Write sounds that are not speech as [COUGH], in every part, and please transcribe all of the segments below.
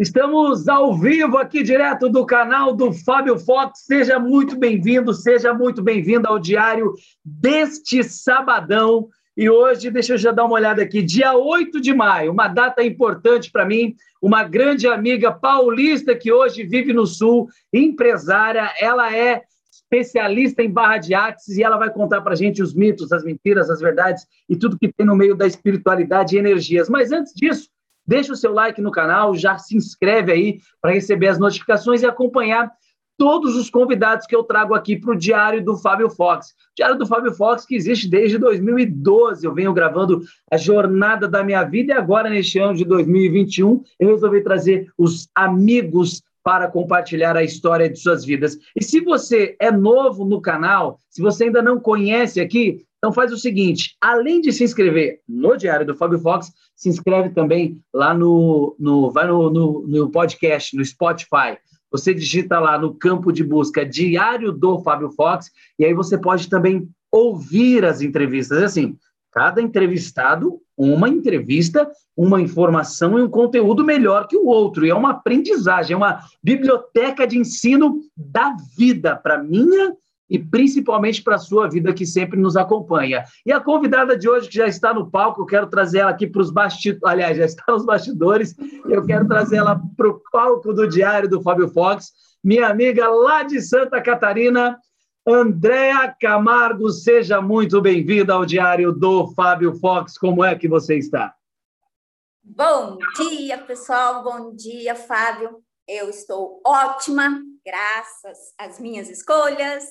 Estamos ao vivo aqui, direto do canal do Fábio Fox. Seja muito bem-vindo, seja muito bem-vinda ao diário deste sabadão. E hoje, deixa eu já dar uma olhada aqui, dia 8 de maio, uma data importante para mim. Uma grande amiga paulista que hoje vive no Sul, empresária, ela é especialista em barra de axis e ela vai contar para a gente os mitos, as mentiras, as verdades e tudo que tem no meio da espiritualidade e energias. Mas antes disso, Deixa o seu like no canal, já se inscreve aí para receber as notificações e acompanhar todos os convidados que eu trago aqui para o Diário do Fábio Fox. Diário do Fábio Fox que existe desde 2012. Eu venho gravando a jornada da minha vida e agora, neste ano de 2021, eu resolvi trazer os amigos para compartilhar a história de suas vidas. E se você é novo no canal, se você ainda não conhece aqui, então faz o seguinte: além de se inscrever no Diário do Fábio Fox, se inscreve também lá no, no vai no, no, no podcast, no Spotify. Você digita lá no campo de busca Diário do Fábio Fox, e aí você pode também ouvir as entrevistas. É assim, cada entrevistado, uma entrevista, uma informação e um conteúdo melhor que o outro. E é uma aprendizagem, é uma biblioteca de ensino da vida para minha e principalmente para a sua vida que sempre nos acompanha. E a convidada de hoje, que já está no palco, eu quero trazer ela aqui para os bastidores, aliás, já está nos bastidores, eu quero trazer ela para o palco do Diário do Fábio Fox, minha amiga lá de Santa Catarina, Andréa Camargo, seja muito bem-vinda ao Diário do Fábio Fox. Como é que você está? Bom dia, pessoal. Bom dia, Fábio. Eu estou ótima, graças às minhas escolhas,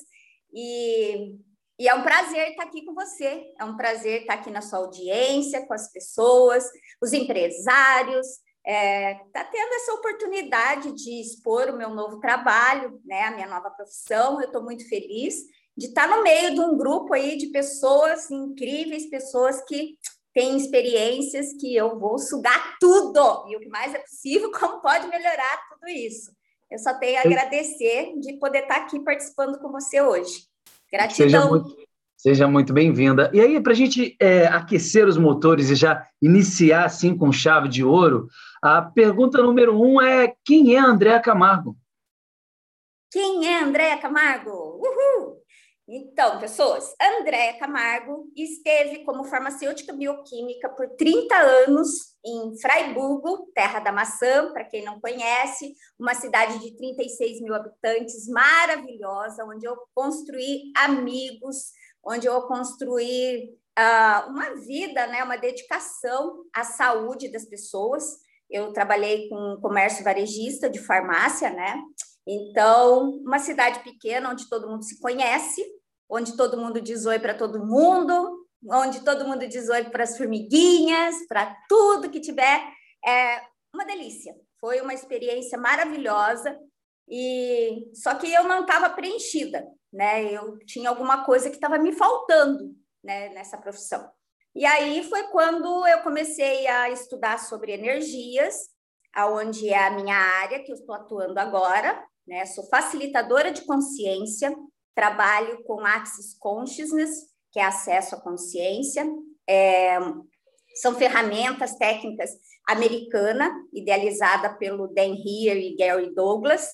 e, e é um prazer estar aqui com você, é um prazer estar aqui na sua audiência, com as pessoas, os empresários, é, tá tendo essa oportunidade de expor o meu novo trabalho, né, a minha nova profissão. Eu estou muito feliz de estar no meio de um grupo aí de pessoas incríveis, pessoas que têm experiências que eu vou sugar tudo e o que mais é possível, [LAUGHS] como pode melhorar tudo isso. Eu só tenho a agradecer de poder estar aqui participando com você hoje. Gratidão. Seja muito, seja muito bem-vinda. E aí, para a gente é, aquecer os motores e já iniciar assim com chave de ouro, a pergunta número um é: quem é Andréa Camargo? Quem é Andréa Camargo? Uhul! Então, pessoas, Andréa Camargo esteve como farmacêutica bioquímica por 30 anos em Fraiburgo, terra da maçã, para quem não conhece, uma cidade de 36 mil habitantes, maravilhosa, onde eu construí amigos, onde eu construí uh, uma vida, né, uma dedicação à saúde das pessoas. Eu trabalhei com comércio varejista de farmácia, né? Então, uma cidade pequena onde todo mundo se conhece, onde todo mundo diz oi para todo mundo, onde todo mundo diz oi para as formiguinhas, para tudo que tiver. É uma delícia. Foi uma experiência maravilhosa. E só que eu não estava preenchida, né? Eu tinha alguma coisa que estava me faltando, né, nessa profissão. E aí foi quando eu comecei a estudar sobre energias, aonde é a minha área que eu estou atuando agora, né? Sou facilitadora de consciência, trabalho com Axis Consciousness, que é acesso à consciência. É, são ferramentas técnicas americana, idealizada pelo Dan Heer e Gary Douglas,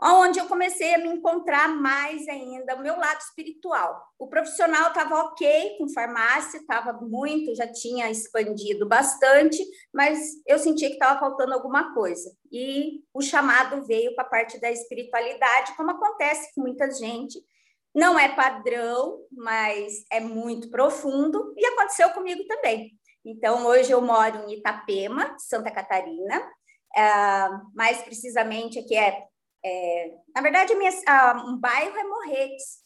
onde eu comecei a me encontrar mais ainda o meu lado espiritual. O profissional estava ok com farmácia, estava muito, já tinha expandido bastante, mas eu sentia que estava faltando alguma coisa. E o chamado veio para a parte da espiritualidade, como acontece com muita gente. Não é padrão, mas é muito profundo e aconteceu comigo também. Então, hoje eu moro em Itapema, Santa Catarina, uh, mais precisamente aqui é é, na verdade, minha, um bairro é Morretes,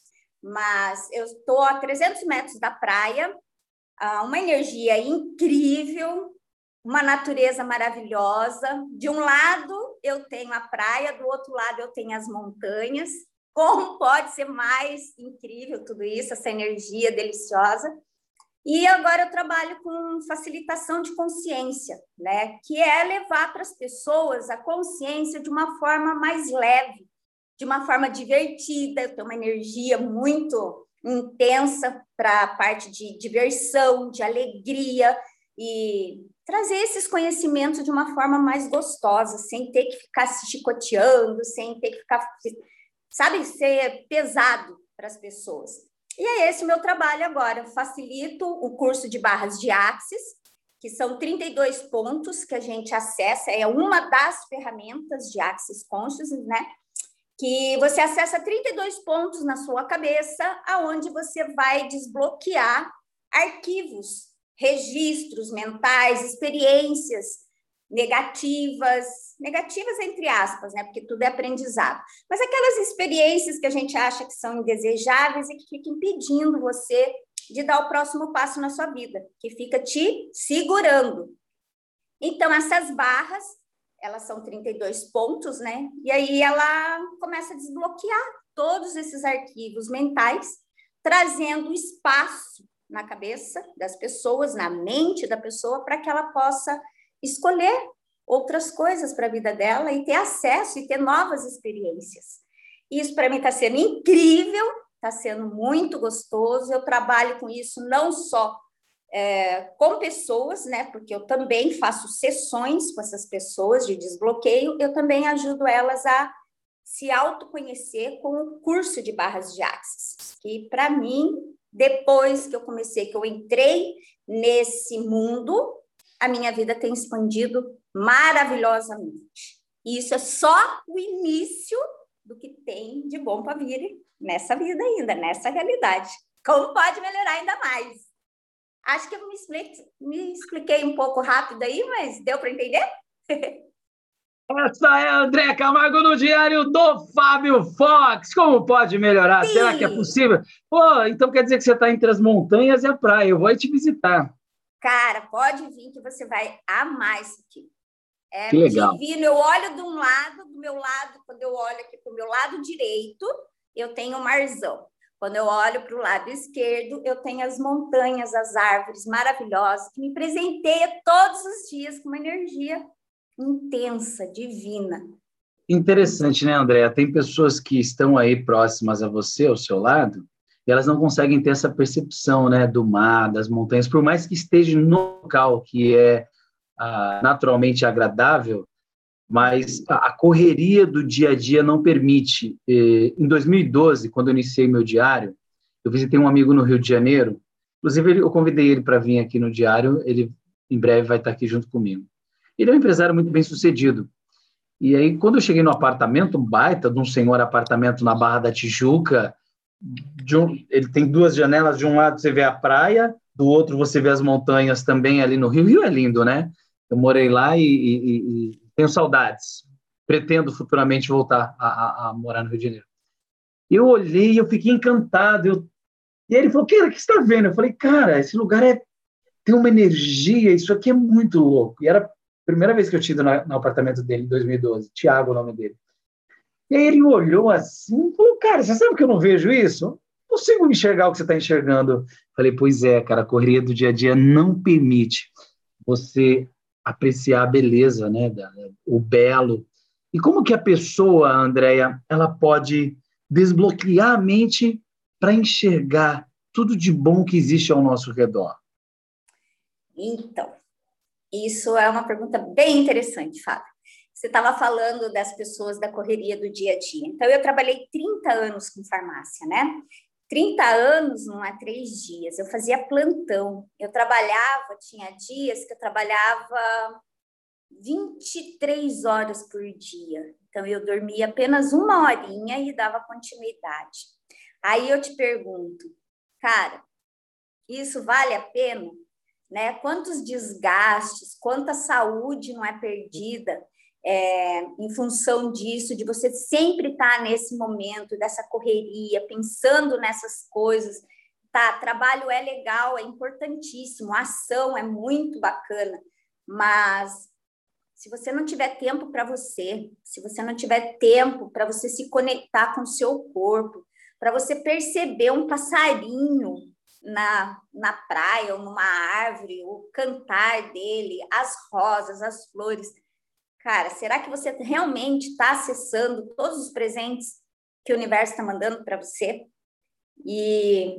mas eu estou a 300 metros da praia, uma energia incrível, uma natureza maravilhosa. De um lado eu tenho a praia, do outro lado eu tenho as montanhas. Como pode ser mais incrível tudo isso, essa energia deliciosa? E agora eu trabalho com facilitação de consciência, né? Que é levar para as pessoas a consciência de uma forma mais leve, de uma forma divertida. Eu tenho uma energia muito intensa para a parte de diversão, de alegria. E trazer esses conhecimentos de uma forma mais gostosa, sem ter que ficar se chicoteando, sem ter que ficar, sabe, ser pesado para as pessoas. E é esse o meu trabalho agora. facilito o curso de barras de Axis, que são 32 pontos que a gente acessa, é uma das ferramentas de Axis Consciousness, né? Que você acessa 32 pontos na sua cabeça, aonde você vai desbloquear arquivos registros mentais, experiências negativas, negativas entre aspas, né? Porque tudo é aprendizado. Mas aquelas experiências que a gente acha que são indesejáveis e que ficam impedindo você de dar o próximo passo na sua vida, que fica te segurando. Então, essas barras, elas são 32 pontos, né? E aí ela começa a desbloquear todos esses arquivos mentais, trazendo espaço na cabeça das pessoas, na mente da pessoa, para que ela possa escolher outras coisas para a vida dela e ter acesso e ter novas experiências. Isso para mim está sendo incrível, está sendo muito gostoso. Eu trabalho com isso não só é, com pessoas, né? Porque eu também faço sessões com essas pessoas de desbloqueio, eu também ajudo elas a se autoconhecer com o curso de barras de axis, que para mim depois que eu comecei, que eu entrei nesse mundo, a minha vida tem expandido maravilhosamente. E isso é só o início do que tem de bom para vir nessa vida ainda, nessa realidade. Como pode melhorar ainda mais? Acho que eu me expliquei, me expliquei um pouco rápido aí, mas deu para entender? [LAUGHS] Essa é a André Camargo no diário do Fábio Fox. Como pode melhorar? Sim. Será que é possível? Pô, então quer dizer que você está entre as montanhas e a praia. Eu vou te visitar. Cara, pode vir que você vai amar isso aqui. É que legal. divino. Eu olho de um lado, do meu lado, quando eu olho aqui para o meu lado direito, eu tenho o marzão. Quando eu olho para o lado esquerdo, eu tenho as montanhas, as árvores maravilhosas que me presenteia todos os dias com uma energia intensa, divina. Interessante, né, Andréa? Tem pessoas que estão aí próximas a você, ao seu lado, e elas não conseguem ter essa percepção, né, do mar, das montanhas, por mais que esteja no local que é ah, naturalmente agradável, mas a, correria do dia a dia não permite. E, em 2012, quando eu iniciei meu diário, eu visitei um amigo no Rio de Janeiro. Inclusive, eu convidei ele para vir aqui no diário. Ele em breve vai estar aqui junto comigo. Ele é um empresário muito bem sucedido. E aí, quando eu cheguei no apartamento, um baita de um senhor apartamento na Barra da Tijuca, um, ele tem duas janelas, de um lado você vê a praia, do outro você vê as montanhas também ali no Rio. O Rio é lindo, né? Eu morei lá e, e, e tenho saudades. Pretendo futuramente voltar a, a, a, morar no Rio de Janeiro. Eu olhei, eu fiquei encantado. Eu... E ele falou: Cara, o que está vendo? Eu falei: Cara, esse lugar é tem uma energia, isso aqui é muito louco. E era Primeira vez que eu tive no, no apartamento dele, em 2012. Tiago, o nome dele. E aí ele olhou assim e falou: Cara, você sabe que eu não vejo isso? Não consigo enxergar o que você está enxergando. Falei: Pois é, cara, a correria do dia a dia não permite você apreciar a beleza, né? O belo. E como que a pessoa, Andréia, ela pode desbloquear a mente para enxergar tudo de bom que existe ao nosso redor? Então, isso é uma pergunta bem interessante, Fábio. Você estava falando das pessoas da correria do dia a dia. Então, eu trabalhei 30 anos com farmácia, né? 30 anos não é três dias. Eu fazia plantão. Eu trabalhava, tinha dias que eu trabalhava 23 horas por dia. Então, eu dormia apenas uma horinha e dava continuidade. Aí eu te pergunto, cara, isso vale a pena? né? Quantos desgastes, quanta saúde não é perdida é, em função disso, de você sempre estar nesse momento dessa correria, pensando nessas coisas. Tá, trabalho é legal, é importantíssimo, a ação é muito bacana, mas se você não tiver tempo para você, se você não tiver tempo para você se conectar com o seu corpo, para você perceber um passarinho na, na praia ou numa árvore, o cantar dele, as rosas, as flores. Cara, será que você realmente está acessando todos os presentes que o universo está mandando para você? E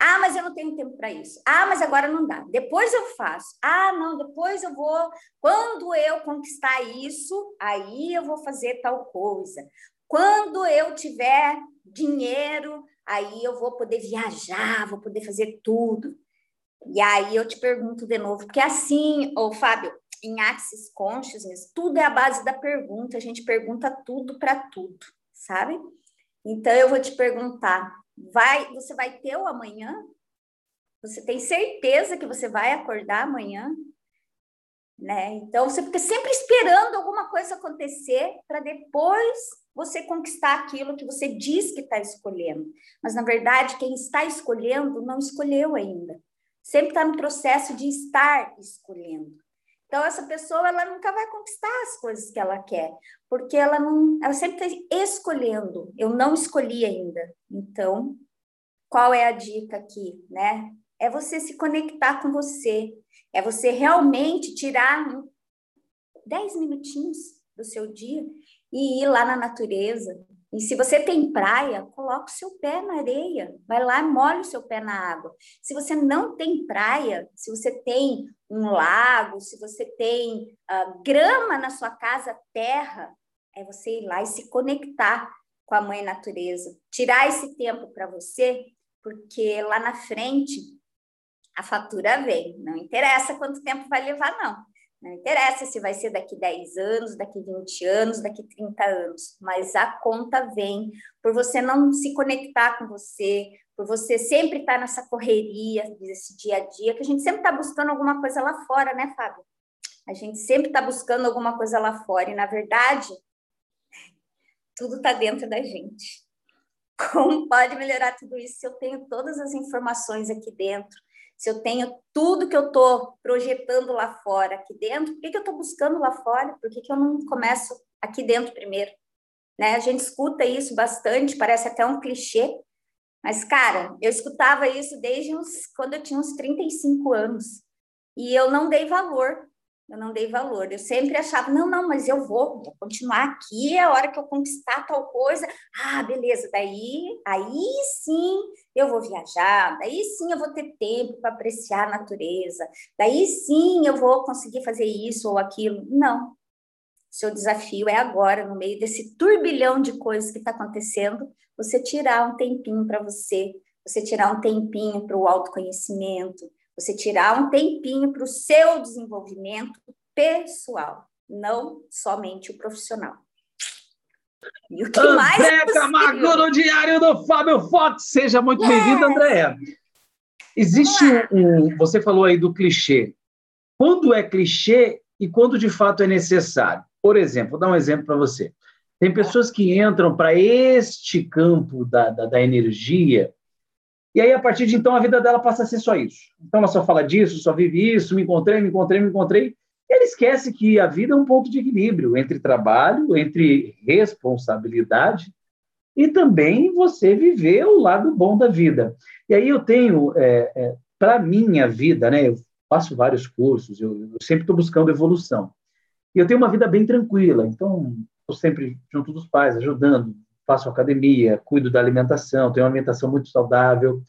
Ah, mas eu não tenho tempo para isso. Ah, mas agora não dá. Depois eu faço. Ah, não, depois eu vou. Quando eu conquistar isso, aí eu vou fazer tal coisa. Quando eu tiver dinheiro, aí eu vou poder viajar, vou poder fazer tudo. E aí eu te pergunto de novo, porque assim, ô Fábio, em Axis Consciousness, tudo é a base da pergunta, a gente pergunta tudo para tudo, sabe? Então eu vou te perguntar, vai, você vai ter o amanhã? Você tem certeza que você vai acordar amanhã? Né? Então você fica sempre esperando alguma coisa acontecer para depois você conquistar aquilo que você diz que está escolhendo. Mas na verdade, quem está escolhendo não escolheu ainda. Sempre está no processo de estar escolhendo. Então, essa pessoa ela nunca vai conquistar as coisas que ela quer, porque ela não, ela sempre está escolhendo. Eu não escolhi ainda. Então, qual é a dica aqui, né? É você se conectar com você, é você realmente tirar 10 minutinhos do seu dia e ir lá na natureza, e se você tem praia, coloque o seu pé na areia, vai lá, molhe o seu pé na água. Se você não tem praia, se você tem um lago, se você tem uh, grama na sua casa, terra, é você ir lá e se conectar com a mãe natureza. Tirar esse tempo para você, porque lá na frente a fatura vem. Não interessa quanto tempo vai levar, não. Não interessa se vai ser daqui 10 anos, daqui 20 anos, daqui 30 anos, mas a conta vem por você não se conectar com você, por você sempre estar nessa correria desse dia a dia, que a gente sempre está buscando alguma coisa lá fora, né, Fábio? A gente sempre está buscando alguma coisa lá fora, e na verdade, tudo está dentro da gente. Como pode melhorar tudo isso se eu tenho todas as informações aqui dentro? Se eu tenho tudo que eu estou projetando lá fora, aqui dentro, por que, que eu estou buscando lá fora? Por que, que eu não começo aqui dentro primeiro? Né? A gente escuta isso bastante, parece até um clichê, mas, cara, eu escutava isso desde uns, quando eu tinha uns 35 anos, e eu não dei valor eu não dei valor. Eu sempre achava, não, não, mas eu vou, vou continuar aqui, é a hora que eu conquistar tal coisa. Ah, beleza, daí, aí sim eu vou viajar, daí sim eu vou ter tempo para apreciar a natureza, daí sim eu vou conseguir fazer isso ou aquilo. Não. Seu desafio é agora, no meio desse turbilhão de coisas que está acontecendo, você tirar um tempinho para você, você tirar um tempinho para o autoconhecimento, você tirar um tempinho para o seu desenvolvimento pessoal, não somente o profissional. E o que André mais é Camargo no Diário do Fábio Fox. Seja muito yes. bem-vindo, André. Existe um, Você falou aí do clichê. Quando é clichê e quando de fato é necessário? Por exemplo, vou dar um exemplo para você. Tem pessoas que entram para este campo da, da, da energia e aí, a partir de então, a vida dela passa a ser só isso. Então, ela só fala disso, só vive isso, me encontrei, me encontrei, me encontrei. E ela esquece que a vida é um ponto de equilíbrio entre trabalho, entre responsabilidade e também você viver o lado bom da vida. E aí eu tenho, é, é, para minha vida, né, eu faço vários cursos, eu, eu sempre estou buscando evolução. E eu tenho uma vida bem tranquila, então estou sempre junto dos pais, ajudando, faço academia, cuido da alimentação, tenho uma alimentação muito saudável.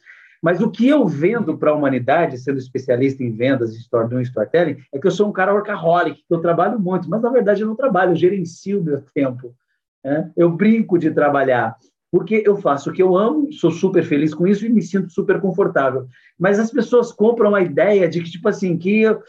Mas o que eu vendo para a humanidade, sendo especialista em vendas, storytelling, storytelling, é que eu sou um cara workaholic, que eu trabalho muito, mas na verdade eu não trabalho, eu gerencio o meu tempo. Né? Eu brinco de trabalhar, porque eu faço o que eu amo, sou super feliz com isso e me sinto super confortável. Mas as pessoas compram a ideia de que, tipo assim, que eu,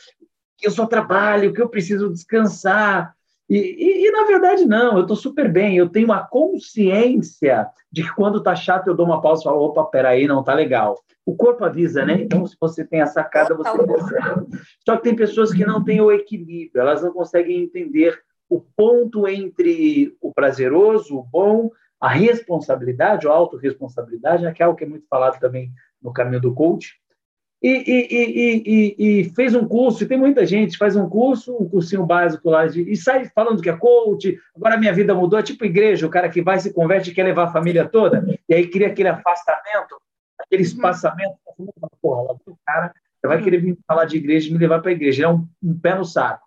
que eu só trabalho, que eu preciso descansar, e, e, e, na verdade, não, eu estou super bem, eu tenho a consciência de que quando está chato eu dou uma pausa e falo, opa, peraí, não está legal. O corpo avisa, né? Então, se você tem a sacada, você percebe. Só que tem pessoas que não têm o equilíbrio, elas não conseguem entender o ponto entre o prazeroso, o bom, a responsabilidade, a autorresponsabilidade, né, que é algo que é muito falado também no caminho do coach, e, e, e, e, fez um curso, e tem muita gente faz um curso, um cursinho básico lá, de, e sai falando que é coach, agora minha vida mudou, é tipo igreja, o cara que vai, se converte quer levar a família toda, e aí cria aquele afastamento, aquele uhum. espaçamento, porra, o cara vai querer vir falar de igreja e me levar para a igreja, é um, um, pé no saco.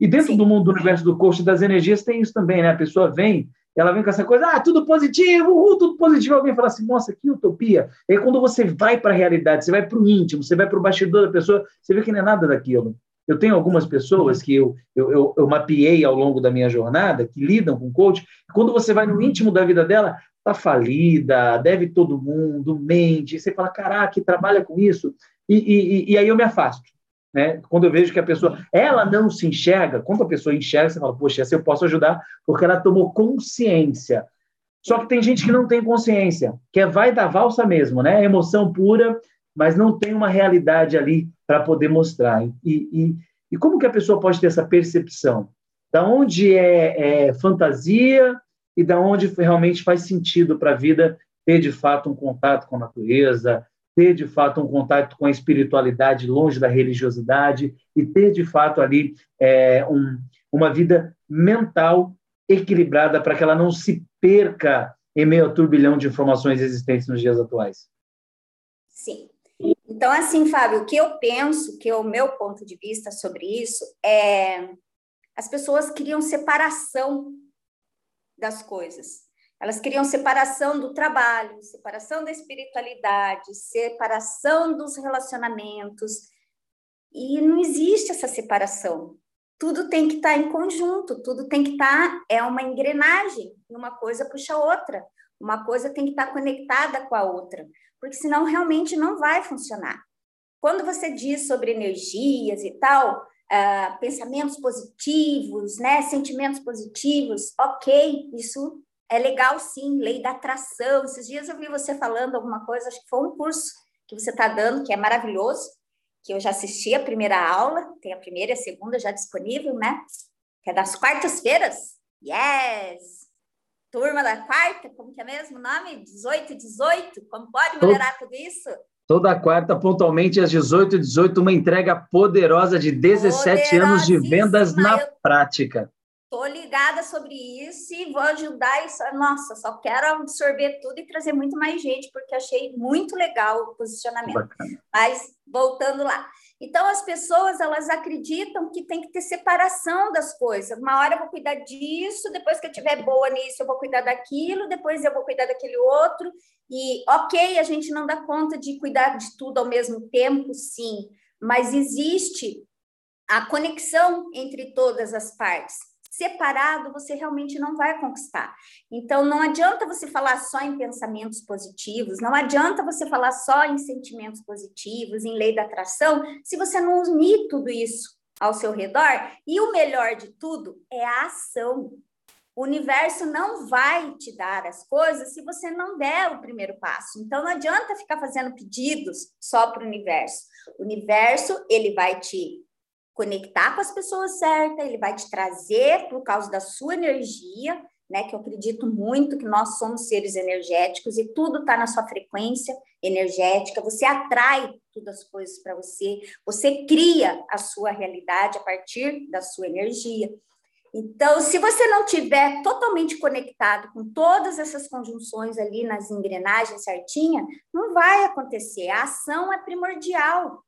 E dentro Sim. do mundo do universo do coach das energias tem isso também, né? A pessoa vem ela vem com essa coisa, ah, tudo positivo, uh, tudo positivo. Alguém fala assim, nossa, que utopia. E aí, quando você vai para a realidade, você vai para o íntimo, você vai para o bastidor da pessoa, você vê que não é nada daquilo. Eu tenho algumas pessoas que eu, eu, eu, eu mapeei ao longo da minha jornada, que lidam com coach, quando você vai no íntimo da vida dela, tá falida, deve todo mundo, mente, você fala, caraca, trabalha com isso, e, e, e aí eu me afasto. Né? Quando eu vejo que a pessoa, ela não se enxerga, quando a pessoa enxerga, você fala, poxa, essa eu posso ajudar, porque ela tomou consciência. Só que tem gente que não tem consciência, que é vai da valsa mesmo, né? Emoção pura, mas não tem uma realidade ali para poder mostrar. E, e, e, como que a pessoa pode ter essa percepção? Da onde é, é fantasia e da onde realmente faz sentido para a vida ter de fato um contato com a natureza, ter de fato um contato com a espiritualidade longe da religiosidade e ter de fato ali é, um, uma vida mental equilibrada para que ela não se perca em meio ao turbilhão de informações existentes nos dias atuais. Sim. Então, assim, Fábio, o que eu penso, que é o meu ponto de vista sobre isso, é as pessoas criam separação das coisas. Elas queriam separação do trabalho, separação da espiritualidade, separação dos relacionamentos. E não existe essa separação. Tudo tem que estar em conjunto, tudo tem que estar, é uma engrenagem, uma coisa puxa a outra, uma coisa tem que estar conectada com a outra, porque senão realmente não vai funcionar. Quando você diz sobre energias e tal, uh, pensamentos positivos, né, sentimentos positivos, ok, isso é legal sim, lei da atração. Esses dias eu vi você falando alguma coisa, acho que foi um curso que você está dando, que é maravilhoso, que eu já assisti a primeira aula, tem a primeira e a segunda já disponível, né? Que é das quartas-feiras. Yes! Turma da quarta, como que é mesmo o nome? 18 18? Como pode melhorar tudo isso? Toda quarta, pontualmente às 18 18 uma entrega poderosa de 17 anos de vendas na prática. Estou ligada sobre isso e vou ajudar isso. Nossa, só quero absorver tudo e trazer muito mais gente, porque achei muito legal o posicionamento. Bacana. Mas voltando lá. Então, as pessoas elas acreditam que tem que ter separação das coisas. Uma hora eu vou cuidar disso, depois que eu estiver boa nisso, eu vou cuidar daquilo, depois eu vou cuidar daquele outro. E, ok, a gente não dá conta de cuidar de tudo ao mesmo tempo, sim, mas existe a conexão entre todas as partes separado, você realmente não vai conquistar. Então, não adianta você falar só em pensamentos positivos, não adianta você falar só em sentimentos positivos, em lei da atração, se você não unir tudo isso ao seu redor. E o melhor de tudo é a ação. O universo não vai te dar as coisas se você não der o primeiro passo. Então não adianta ficar fazendo pedidos só para o universo. O universo ele vai te conectar com as pessoas certas, ele vai te trazer por causa da sua energia, né? Que eu acredito muito que nós somos seres energéticos e tudo está na sua frequência energética. Você atrai todas as coisas para você, você cria a sua realidade a partir da sua energia. Então, se você não tiver totalmente conectado com todas essas conjunções ali nas engrenagens certinha, não vai acontecer. A ação é primordial.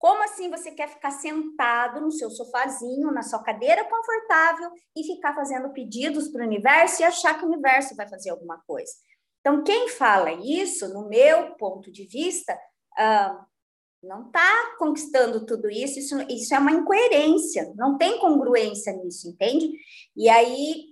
Como assim você quer ficar sentado no seu sofazinho, na sua cadeira confortável e ficar fazendo pedidos para o universo e achar que o universo vai fazer alguma coisa? Então, quem fala isso, no meu ponto de vista, uh, não está conquistando tudo isso, isso, isso é uma incoerência, não tem congruência nisso, entende? E aí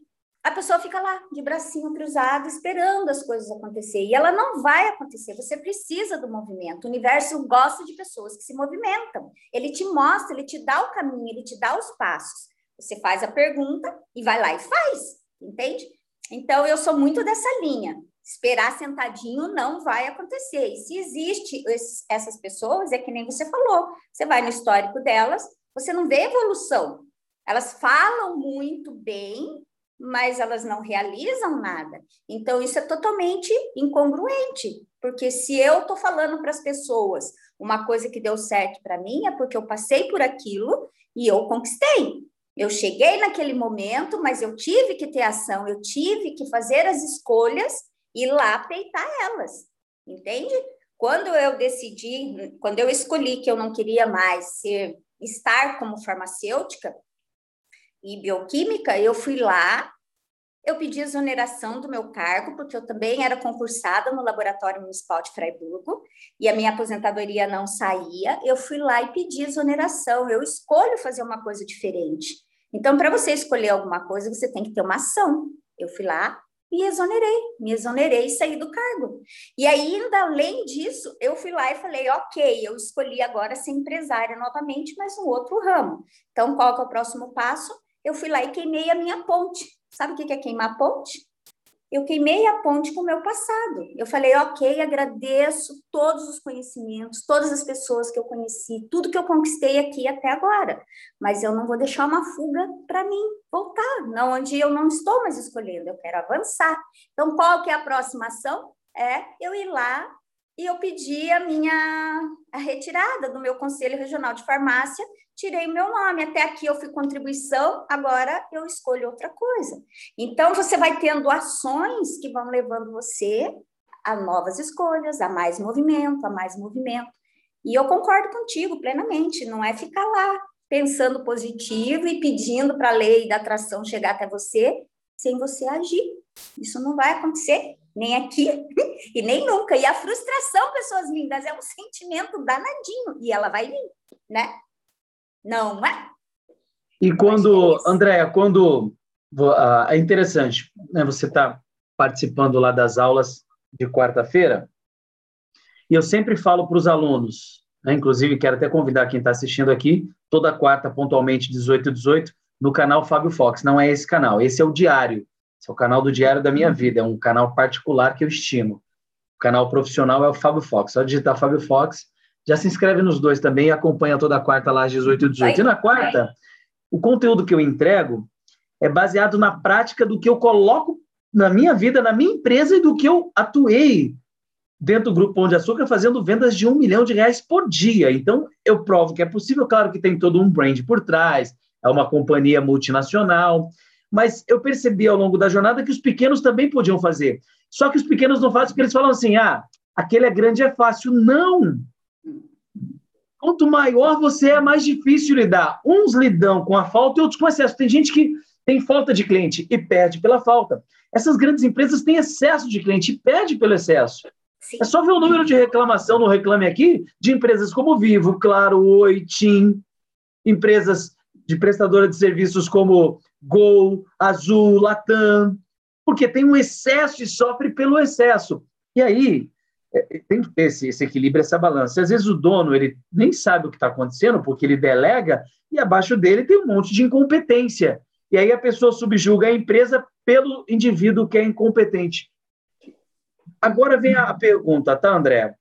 a pessoa fica lá, de bracinho cruzado, esperando as coisas acontecer. E ela não vai acontecer. Você precisa do movimento. O universo gosta de pessoas que se movimentam. Ele te mostra, ele te dá o caminho, ele te dá os passos. Você faz a pergunta e vai lá e faz, entende? Então, eu sou muito dessa linha. Esperar sentadinho não vai acontecer. E se existe essas pessoas, é que nem você falou. Você vai no histórico delas, você não vê evolução. Elas falam muito bem, mas elas não realizam nada. Então, isso é totalmente incongruente, porque se eu estou falando para as pessoas uma coisa que deu certo para mim, é porque eu passei por aquilo e eu conquistei. Eu cheguei naquele momento, mas eu tive que ter ação, eu tive que fazer as escolhas e lá peitar elas, entende? Quando eu decidi, quando eu escolhi que eu não queria mais ser estar como farmacêutica, e bioquímica, eu fui lá, eu pedi exoneração do meu cargo, porque eu também era concursada no Laboratório Municipal de Freiburgo, e a minha aposentadoria não saía. Eu fui lá e pedi exoneração. Eu escolho fazer uma coisa diferente. Então, para você escolher alguma coisa, você tem que ter uma ação. Eu fui lá e exonerei, me exonerei e saí do cargo. E ainda além disso, eu fui lá e falei, ok, eu escolhi agora ser empresária novamente, mas no outro ramo. Então, qual é o próximo passo? Eu fui lá e queimei a minha ponte. Sabe o que é queimar ponte? Eu queimei a ponte com o meu passado. Eu falei, ok, agradeço todos os conhecimentos, todas as pessoas que eu conheci, tudo que eu conquistei aqui até agora. Mas eu não vou deixar uma fuga para mim voltar, não onde eu não estou mais escolhendo, eu quero avançar. Então, qual que é a próxima ação? É eu ir lá e eu pedi a minha a retirada do meu Conselho Regional de Farmácia tirei meu nome. Até aqui eu fui contribuição, agora eu escolho outra coisa. Então, você vai tendo ações que vão levando você a novas escolhas, a mais movimento, a mais movimento. E eu concordo contigo plenamente, não é ficar lá pensando positivo e pedindo para a lei da atração chegar até você sem você agir. Isso não vai acontecer nem aqui [LAUGHS] e nem nunca. E a frustração, pessoas lindas, é um sentimento danadinho e ela vai vir, né? Não é? E quando, é Andréa, quando uh, é interessante, né, você está participando lá das aulas de quarta-feira, e eu sempre falo para os alunos, né, inclusive quero até convidar quem está assistindo aqui, toda quarta, pontualmente, 18 e 18, no canal Fábio Fox. Não é esse canal, esse é o Diário. Esse é o canal do Diário da Minha Vida, é um canal particular que eu estimo. O canal profissional é o Fábio Fox. Só digitar Fábio Fox, já se inscreve nos dois também acompanha toda quarta lá às 18 e 18. E na quarta, o conteúdo que eu entrego é baseado na prática do que eu coloco na minha vida, na minha empresa e do que eu atuei dentro do Grupo Pão de Açúcar fazendo vendas de um milhão de reais por dia. Então, eu provo que é possível, claro que tem todo um brand por trás, é uma companhia multinacional, mas eu percebi ao longo da jornada que os pequenos também podiam fazer. Só que os pequenos não fazem porque eles falam assim, ah, aquele é grande é fácil. Não! Quanto maior você é, mais difícil lidar. Uns lidam com a falta e outros com excesso. Tem gente que tem falta de cliente e perde pela falta. Essas grandes empresas têm excesso de cliente e perde pelo excesso. Sim. É só ver o número de reclamação no Reclame Aqui de empresas como Vivo, Claro, Oi, TIM, empresas de prestadora de serviços como Gol, Azul, Latam, porque tem um excesso e sofre pelo excesso. E aí, é, tem que ter esse, esse, equilíbrio, essa balança. Às vezes o dono ele nem sabe o que está acontecendo, porque ele delega, e abaixo dele tem um monte de incompetência. E aí a pessoa subjuga a empresa pelo indivíduo que é incompetente. Agora vem a pergunta, tá, André?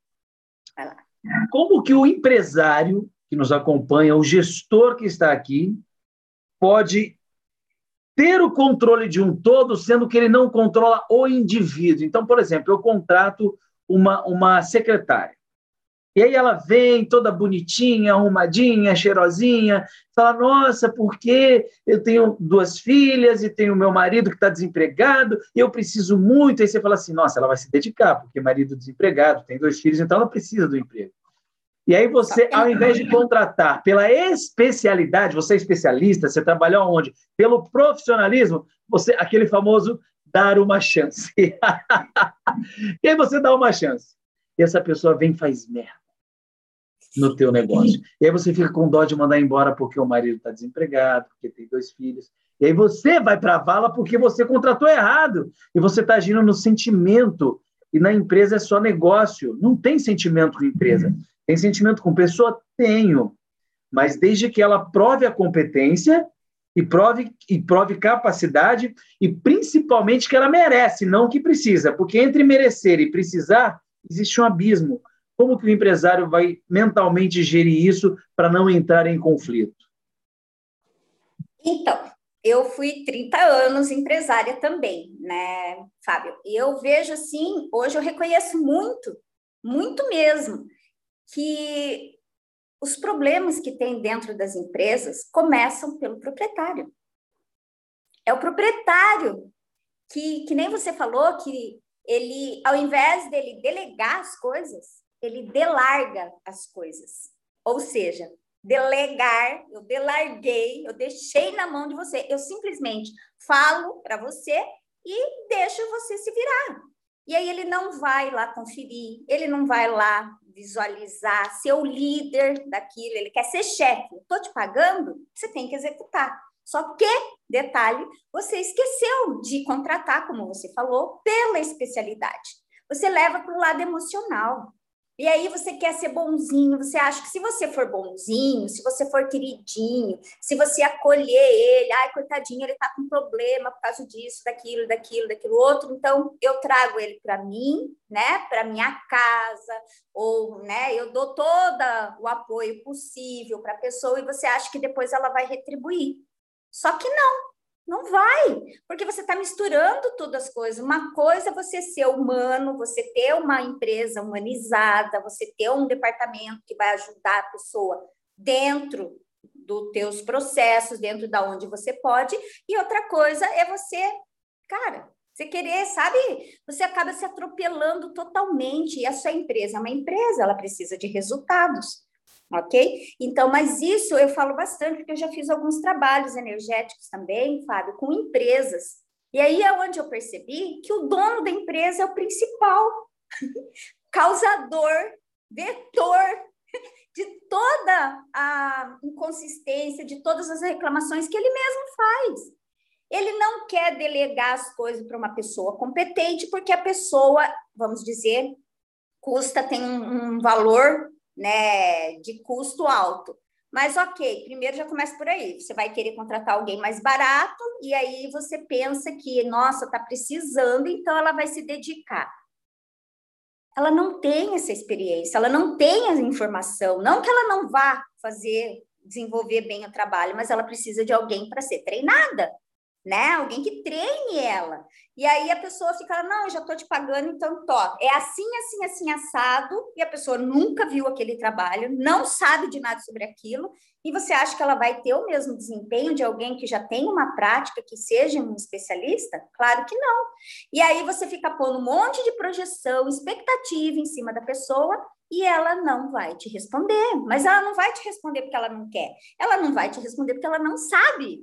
Como que o empresário que nos acompanha, o gestor que está aqui, pode ter o controle de um todo, sendo que ele não controla o indivíduo? Então, por exemplo, eu contrato uma, uma secretária. E aí ela vem toda bonitinha, arrumadinha, cheirosinha, fala: Nossa, porque eu tenho duas filhas e tenho meu marido que está desempregado e eu preciso muito. Aí você fala assim: Nossa, ela vai se dedicar, porque marido desempregado, tem dois filhos, então ela precisa do emprego. E aí você, ao invés de contratar pela especialidade, você é especialista, você trabalhou onde? Pelo profissionalismo, você aquele famoso dar uma chance. [LAUGHS] e aí você dá uma chance. E essa pessoa vem e faz merda no teu negócio. E aí você fica com dó de mandar embora porque o marido está desempregado, porque tem dois filhos. E aí você vai para a vala porque você contratou errado. E você está agindo no sentimento. E na empresa é só negócio. Não tem sentimento com empresa. Tem sentimento com pessoa? Tenho. Mas desde que ela prove a competência e prove, e prove capacidade e principalmente que ela merece, não que precisa, porque entre merecer e precisar existe um abismo. Como que o empresário vai mentalmente gerir isso para não entrar em conflito? Então, eu fui 30 anos empresária também, né, Fábio? E eu vejo assim, hoje eu reconheço muito, muito mesmo, que os problemas que tem dentro das empresas começam pelo proprietário. É o proprietário que, que nem você falou, que ele, ao invés dele delegar as coisas, ele delarga as coisas. Ou seja, delegar, eu delarguei, eu deixei na mão de você. Eu simplesmente falo para você e deixa você se virar. E aí ele não vai lá conferir, ele não vai lá visualizar, ser o líder daquilo, ele quer ser chefe. Estou te pagando, você tem que executar. Só que, detalhe, você esqueceu de contratar, como você falou, pela especialidade. Você leva para o lado emocional. E aí você quer ser bonzinho, você acha que se você for bonzinho, se você for queridinho, se você acolher ele, ai, coitadinho, ele tá com problema por causa disso, daquilo, daquilo, daquilo outro, então eu trago ele para mim, né, para minha casa, ou, né, eu dou todo o apoio possível para a pessoa e você acha que depois ela vai retribuir. Só que não, não vai, porque você está misturando todas as coisas. Uma coisa é você ser humano, você ter uma empresa humanizada, você ter um departamento que vai ajudar a pessoa dentro dos teus processos, dentro da onde você pode, e outra coisa é você, cara, você querer, sabe? Você acaba se atropelando totalmente. E a sua empresa é uma empresa, ela precisa de resultados ok? Então, mas isso eu falo bastante, porque eu já fiz alguns trabalhos energéticos também, Fábio, com empresas. E aí é onde eu percebi que o dono da empresa é o principal [LAUGHS] causador, vetor [LAUGHS] de toda a inconsistência, de todas as reclamações que ele mesmo faz. Ele não quer delegar as coisas para uma pessoa competente, porque a pessoa, vamos dizer, custa, tem um, um valor né, de custo alto. Mas ok, primeiro já começa por aí. Você vai querer contratar alguém mais barato, e aí você pensa que, nossa, está precisando, então ela vai se dedicar. Ela não tem essa experiência, ela não tem a informação. Não que ela não vá fazer, desenvolver bem o trabalho, mas ela precisa de alguém para ser treinada né? Alguém que treine ela. E aí a pessoa fica, não, eu já estou te pagando, então top. É assim, assim, assim, assado, e a pessoa nunca viu aquele trabalho, não sabe de nada sobre aquilo, e você acha que ela vai ter o mesmo desempenho de alguém que já tem uma prática, que seja um especialista? Claro que não. E aí você fica pondo um monte de projeção, expectativa em cima da pessoa, e ela não vai te responder. Mas ela não vai te responder porque ela não quer. Ela não vai te responder porque ela não sabe.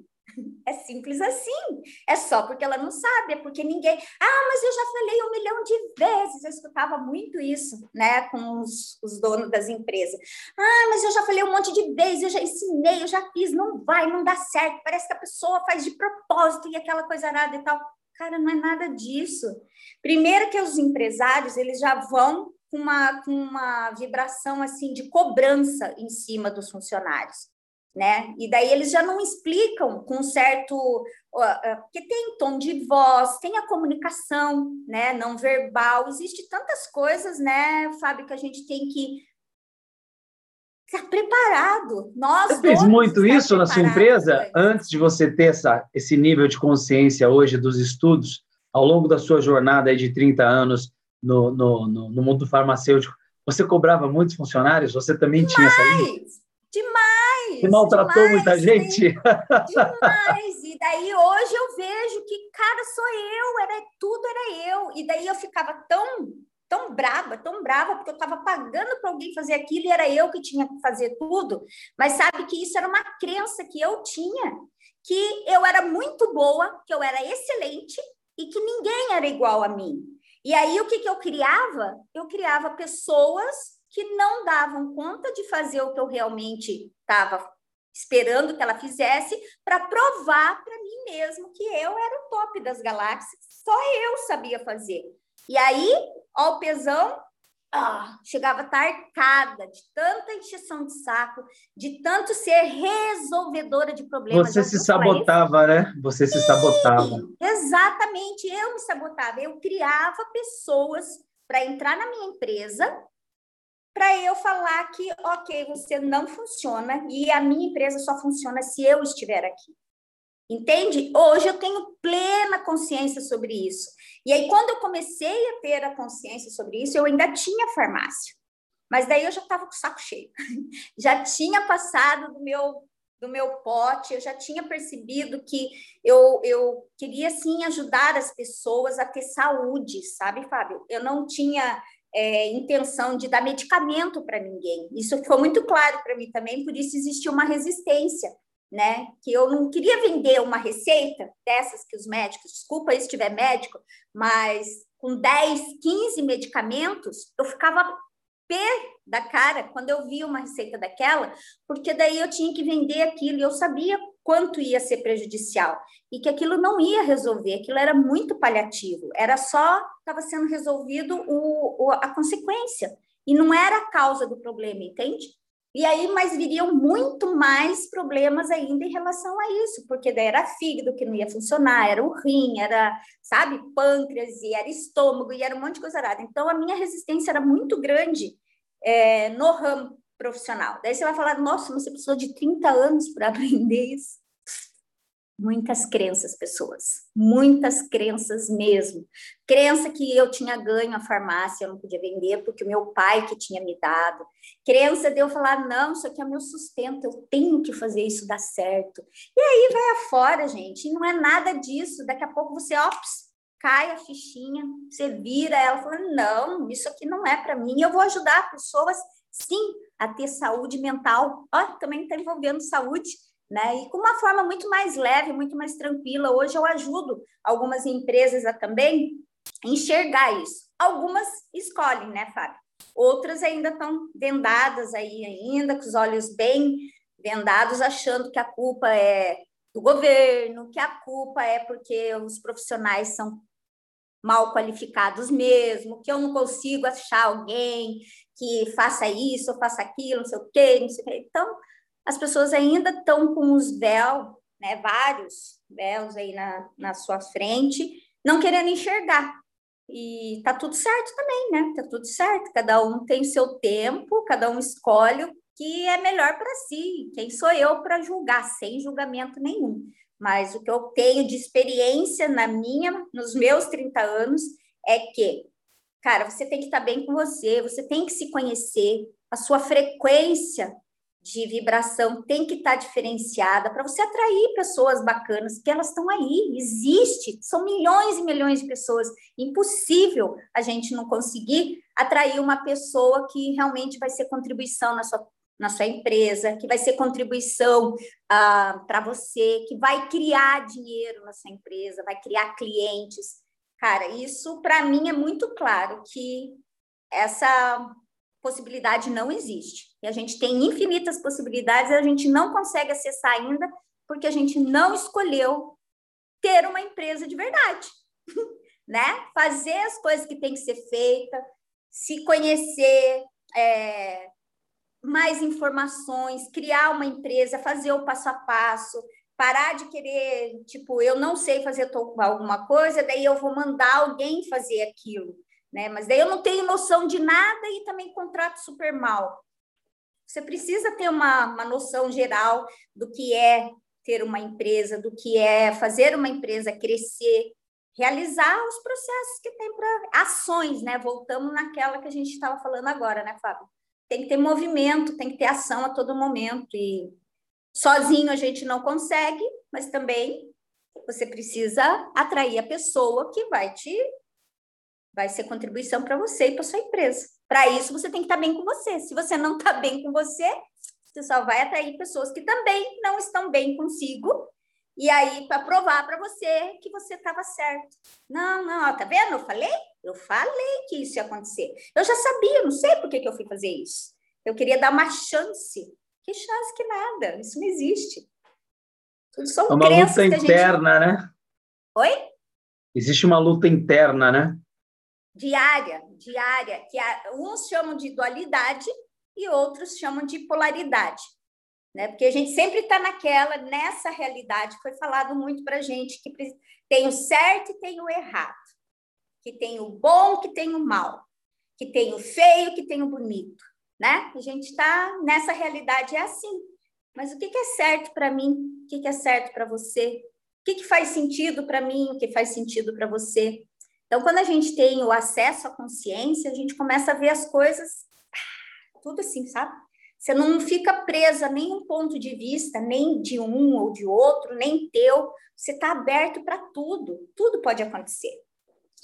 É simples assim. É só porque ela não sabe, é porque ninguém. Ah, mas eu já falei um milhão de vezes. Eu escutava muito isso, né, com os, os donos das empresas. Ah, mas eu já falei um monte de vezes, eu já ensinei, eu já fiz. Não vai, não dá certo. Parece que a pessoa faz de propósito e aquela coisa nada e tal. Cara, não é nada disso. Primeiro que os empresários, eles já vão com uma, com uma vibração assim de cobrança em cima dos funcionários né? E daí eles já não explicam com certo porque tem tom de voz, tem a comunicação, né, não verbal, existe tantas coisas, né, Fábio, que a gente tem que estar preparado. Nós você fez muito isso na sua empresa antes de você ter essa, esse nível de consciência hoje dos estudos ao longo da sua jornada de 30 anos no, no, no, no mundo farmacêutico. Você cobrava muitos funcionários? Você também demais, tinha essa? Demais! Você maltratou demais, muita gente? Demais! E daí hoje eu vejo que, cara, sou eu, era tudo era eu. E daí eu ficava tão, tão brava, tão brava, porque eu estava pagando para alguém fazer aquilo e era eu que tinha que fazer tudo. Mas sabe que isso era uma crença que eu tinha, que eu era muito boa, que eu era excelente e que ninguém era igual a mim. E aí o que, que eu criava? Eu criava pessoas que não davam conta de fazer o que eu realmente estava esperando que ela fizesse para provar para mim mesmo que eu era o top das galáxias, só eu sabia fazer. E aí, ó, o pesão ah, chegava tarcada de tanta encheção de saco, de tanto ser resolvedora de problemas. Você se sabotava, né? Você Sim, se sabotava. Exatamente, eu me sabotava. Eu criava pessoas para entrar na minha empresa para eu falar que, ok, você não funciona e a minha empresa só funciona se eu estiver aqui. Entende? Hoje eu tenho plena consciência sobre isso. E aí, quando eu comecei a ter a consciência sobre isso, eu ainda tinha farmácia. Mas daí eu já estava com o saco cheio. [LAUGHS] já tinha passado do meu do meu pote, eu já tinha percebido que eu, eu queria sim ajudar as pessoas a ter saúde, sabe, Fábio? Eu não tinha é, intenção de dar medicamento para ninguém. Isso ficou muito claro para mim também, por isso existiu uma resistência. né? Que eu não queria vender uma receita dessas que os médicos, desculpa aí se tiver médico, mas com 10, 15 medicamentos, eu ficava pé da cara quando eu via uma receita daquela, porque daí eu tinha que vender aquilo e eu sabia quanto ia ser prejudicial e que aquilo não ia resolver, aquilo era muito paliativo, era só estava sendo resolvido o, o, a consequência e não era a causa do problema, entende? E aí, mas viriam muito mais problemas ainda em relação a isso, porque daí era fígado que não ia funcionar, era o rim, era, sabe, pâncreas, e era estômago, e era um monte de coisa errada. Então, a minha resistência era muito grande é, no ramo profissional. Daí você vai falar, nossa, você precisou de 30 anos para [LAUGHS] aprender isso. Muitas crenças, pessoas. Muitas crenças mesmo. Crença que eu tinha ganho a farmácia, eu não podia vender porque o meu pai que tinha me dado. Crença de eu falar, não, isso aqui é meu sustento, eu tenho que fazer isso dar certo. E aí vai afora, gente. E não é nada disso. Daqui a pouco você, ops, cai a fichinha, você vira ela falando, não, isso aqui não é para mim. Eu vou ajudar pessoas, sim, a ter saúde mental. Ó, também está envolvendo saúde né? E com uma forma muito mais leve, muito mais tranquila. Hoje eu ajudo algumas empresas a também enxergar isso. Algumas escolhem, né, Fábio? Outras ainda estão vendadas aí ainda, com os olhos bem vendados, achando que a culpa é do governo, que a culpa é porque os profissionais são mal qualificados mesmo, que eu não consigo achar alguém que faça isso ou faça aquilo, não sei o quê, não sei o quê. Então, as pessoas ainda estão com os véus, né, vários véus aí na, na sua frente, não querendo enxergar. E tá tudo certo também, né? Tá tudo certo. Cada um tem seu tempo, cada um escolhe o que é melhor para si. Quem sou eu para julgar, sem julgamento nenhum. Mas o que eu tenho de experiência na minha, nos meus 30 anos, é que, cara, você tem que estar tá bem com você, você tem que se conhecer, a sua frequência de vibração tem que estar tá diferenciada para você atrair pessoas bacanas, que elas estão aí, existe, são milhões e milhões de pessoas. Impossível a gente não conseguir atrair uma pessoa que realmente vai ser contribuição na sua, na sua empresa, que vai ser contribuição ah, para você, que vai criar dinheiro na sua empresa, vai criar clientes. Cara, isso para mim é muito claro que essa possibilidade não existe. E a gente tem infinitas possibilidades e a gente não consegue acessar ainda porque a gente não escolheu ter uma empresa de verdade, [LAUGHS] né? Fazer as coisas que tem que ser feita, se conhecer, é, mais informações, criar uma empresa, fazer o passo a passo, parar de querer, tipo, eu não sei fazer alguma coisa, daí eu vou mandar alguém fazer aquilo né? Mas daí eu não tenho noção de nada e também contrato super mal. Você precisa ter uma, uma noção geral do que é ter uma empresa, do que é fazer uma empresa crescer, realizar os processos que tem para ações, né? Voltamos naquela que a gente estava falando agora, né, Fábio? Tem que ter movimento, tem que ter ação a todo momento e sozinho a gente não consegue, mas também você precisa atrair a pessoa que vai te vai ser contribuição para você e para sua empresa. Para isso, você tem que estar tá bem com você. Se você não está bem com você, você só vai atrair pessoas que também não estão bem consigo. E aí, para provar para você que você estava certo. Não, não, ó, tá vendo? Eu falei? Eu falei que isso ia acontecer. Eu já sabia, não sei por que, que eu fui fazer isso. Eu queria dar uma chance. Que chance que nada, isso não existe. Tudo são é uma luta interna, gente... né? Oi? Existe uma luta interna, né? diária, diária, que uns chamam de dualidade e outros chamam de polaridade, né? Porque a gente sempre está naquela, nessa realidade, foi falado muito para a gente que tem o certo e tem o errado, que tem o bom, que tem o mal, que tem o feio, que tem o bonito, né? A gente está nessa realidade, é assim. Mas o que, é certo para mim? O que, é certo para você? O que, faz sentido para mim? O que faz sentido para você? Então, quando a gente tem o acesso à consciência, a gente começa a ver as coisas tudo assim, sabe? Você não fica presa a nenhum ponto de vista, nem de um ou de outro, nem teu. Você está aberto para tudo. Tudo pode acontecer.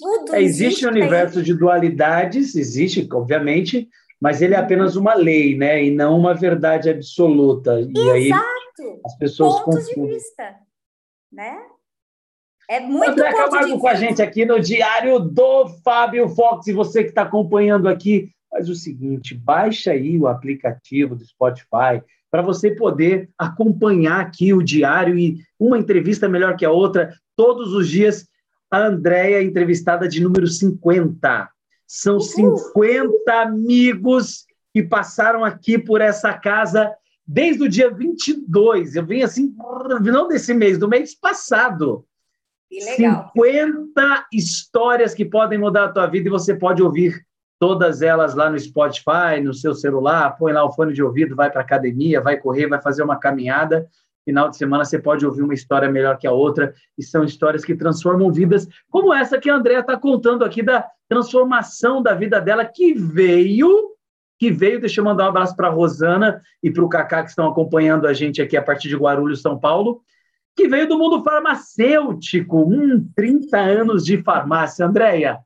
Tudo é, existe um universo de dualidades, existe, obviamente, mas ele é apenas uma lei, né? E não uma verdade absoluta. E Exato. aí as pessoas Pontos confundem. de vista, né? É muito André ponto Camargo com a gente aqui no Diário do Fábio Fox. E você que está acompanhando aqui, faz o seguinte: baixa aí o aplicativo do Spotify para você poder acompanhar aqui o diário e uma entrevista melhor que a outra. Todos os dias, a Andréia entrevistada de número 50. São 50 amigos que passaram aqui por essa casa desde o dia 22. Eu vim assim, não desse mês, do mês passado. Que legal. 50 histórias que podem mudar a tua vida e você pode ouvir todas elas lá no Spotify, no seu celular, põe lá o fone de ouvido, vai para academia, vai correr, vai fazer uma caminhada. Final de semana você pode ouvir uma história melhor que a outra, e são histórias que transformam vidas, como essa que a Andrea está contando aqui da transformação da vida dela, que veio, que veio, deixa eu mandar um abraço para a Rosana e para o Cacá que estão acompanhando a gente aqui a partir de Guarulhos, São Paulo, que veio do mundo farmacêutico, hum, 30 anos de farmácia. Andréia,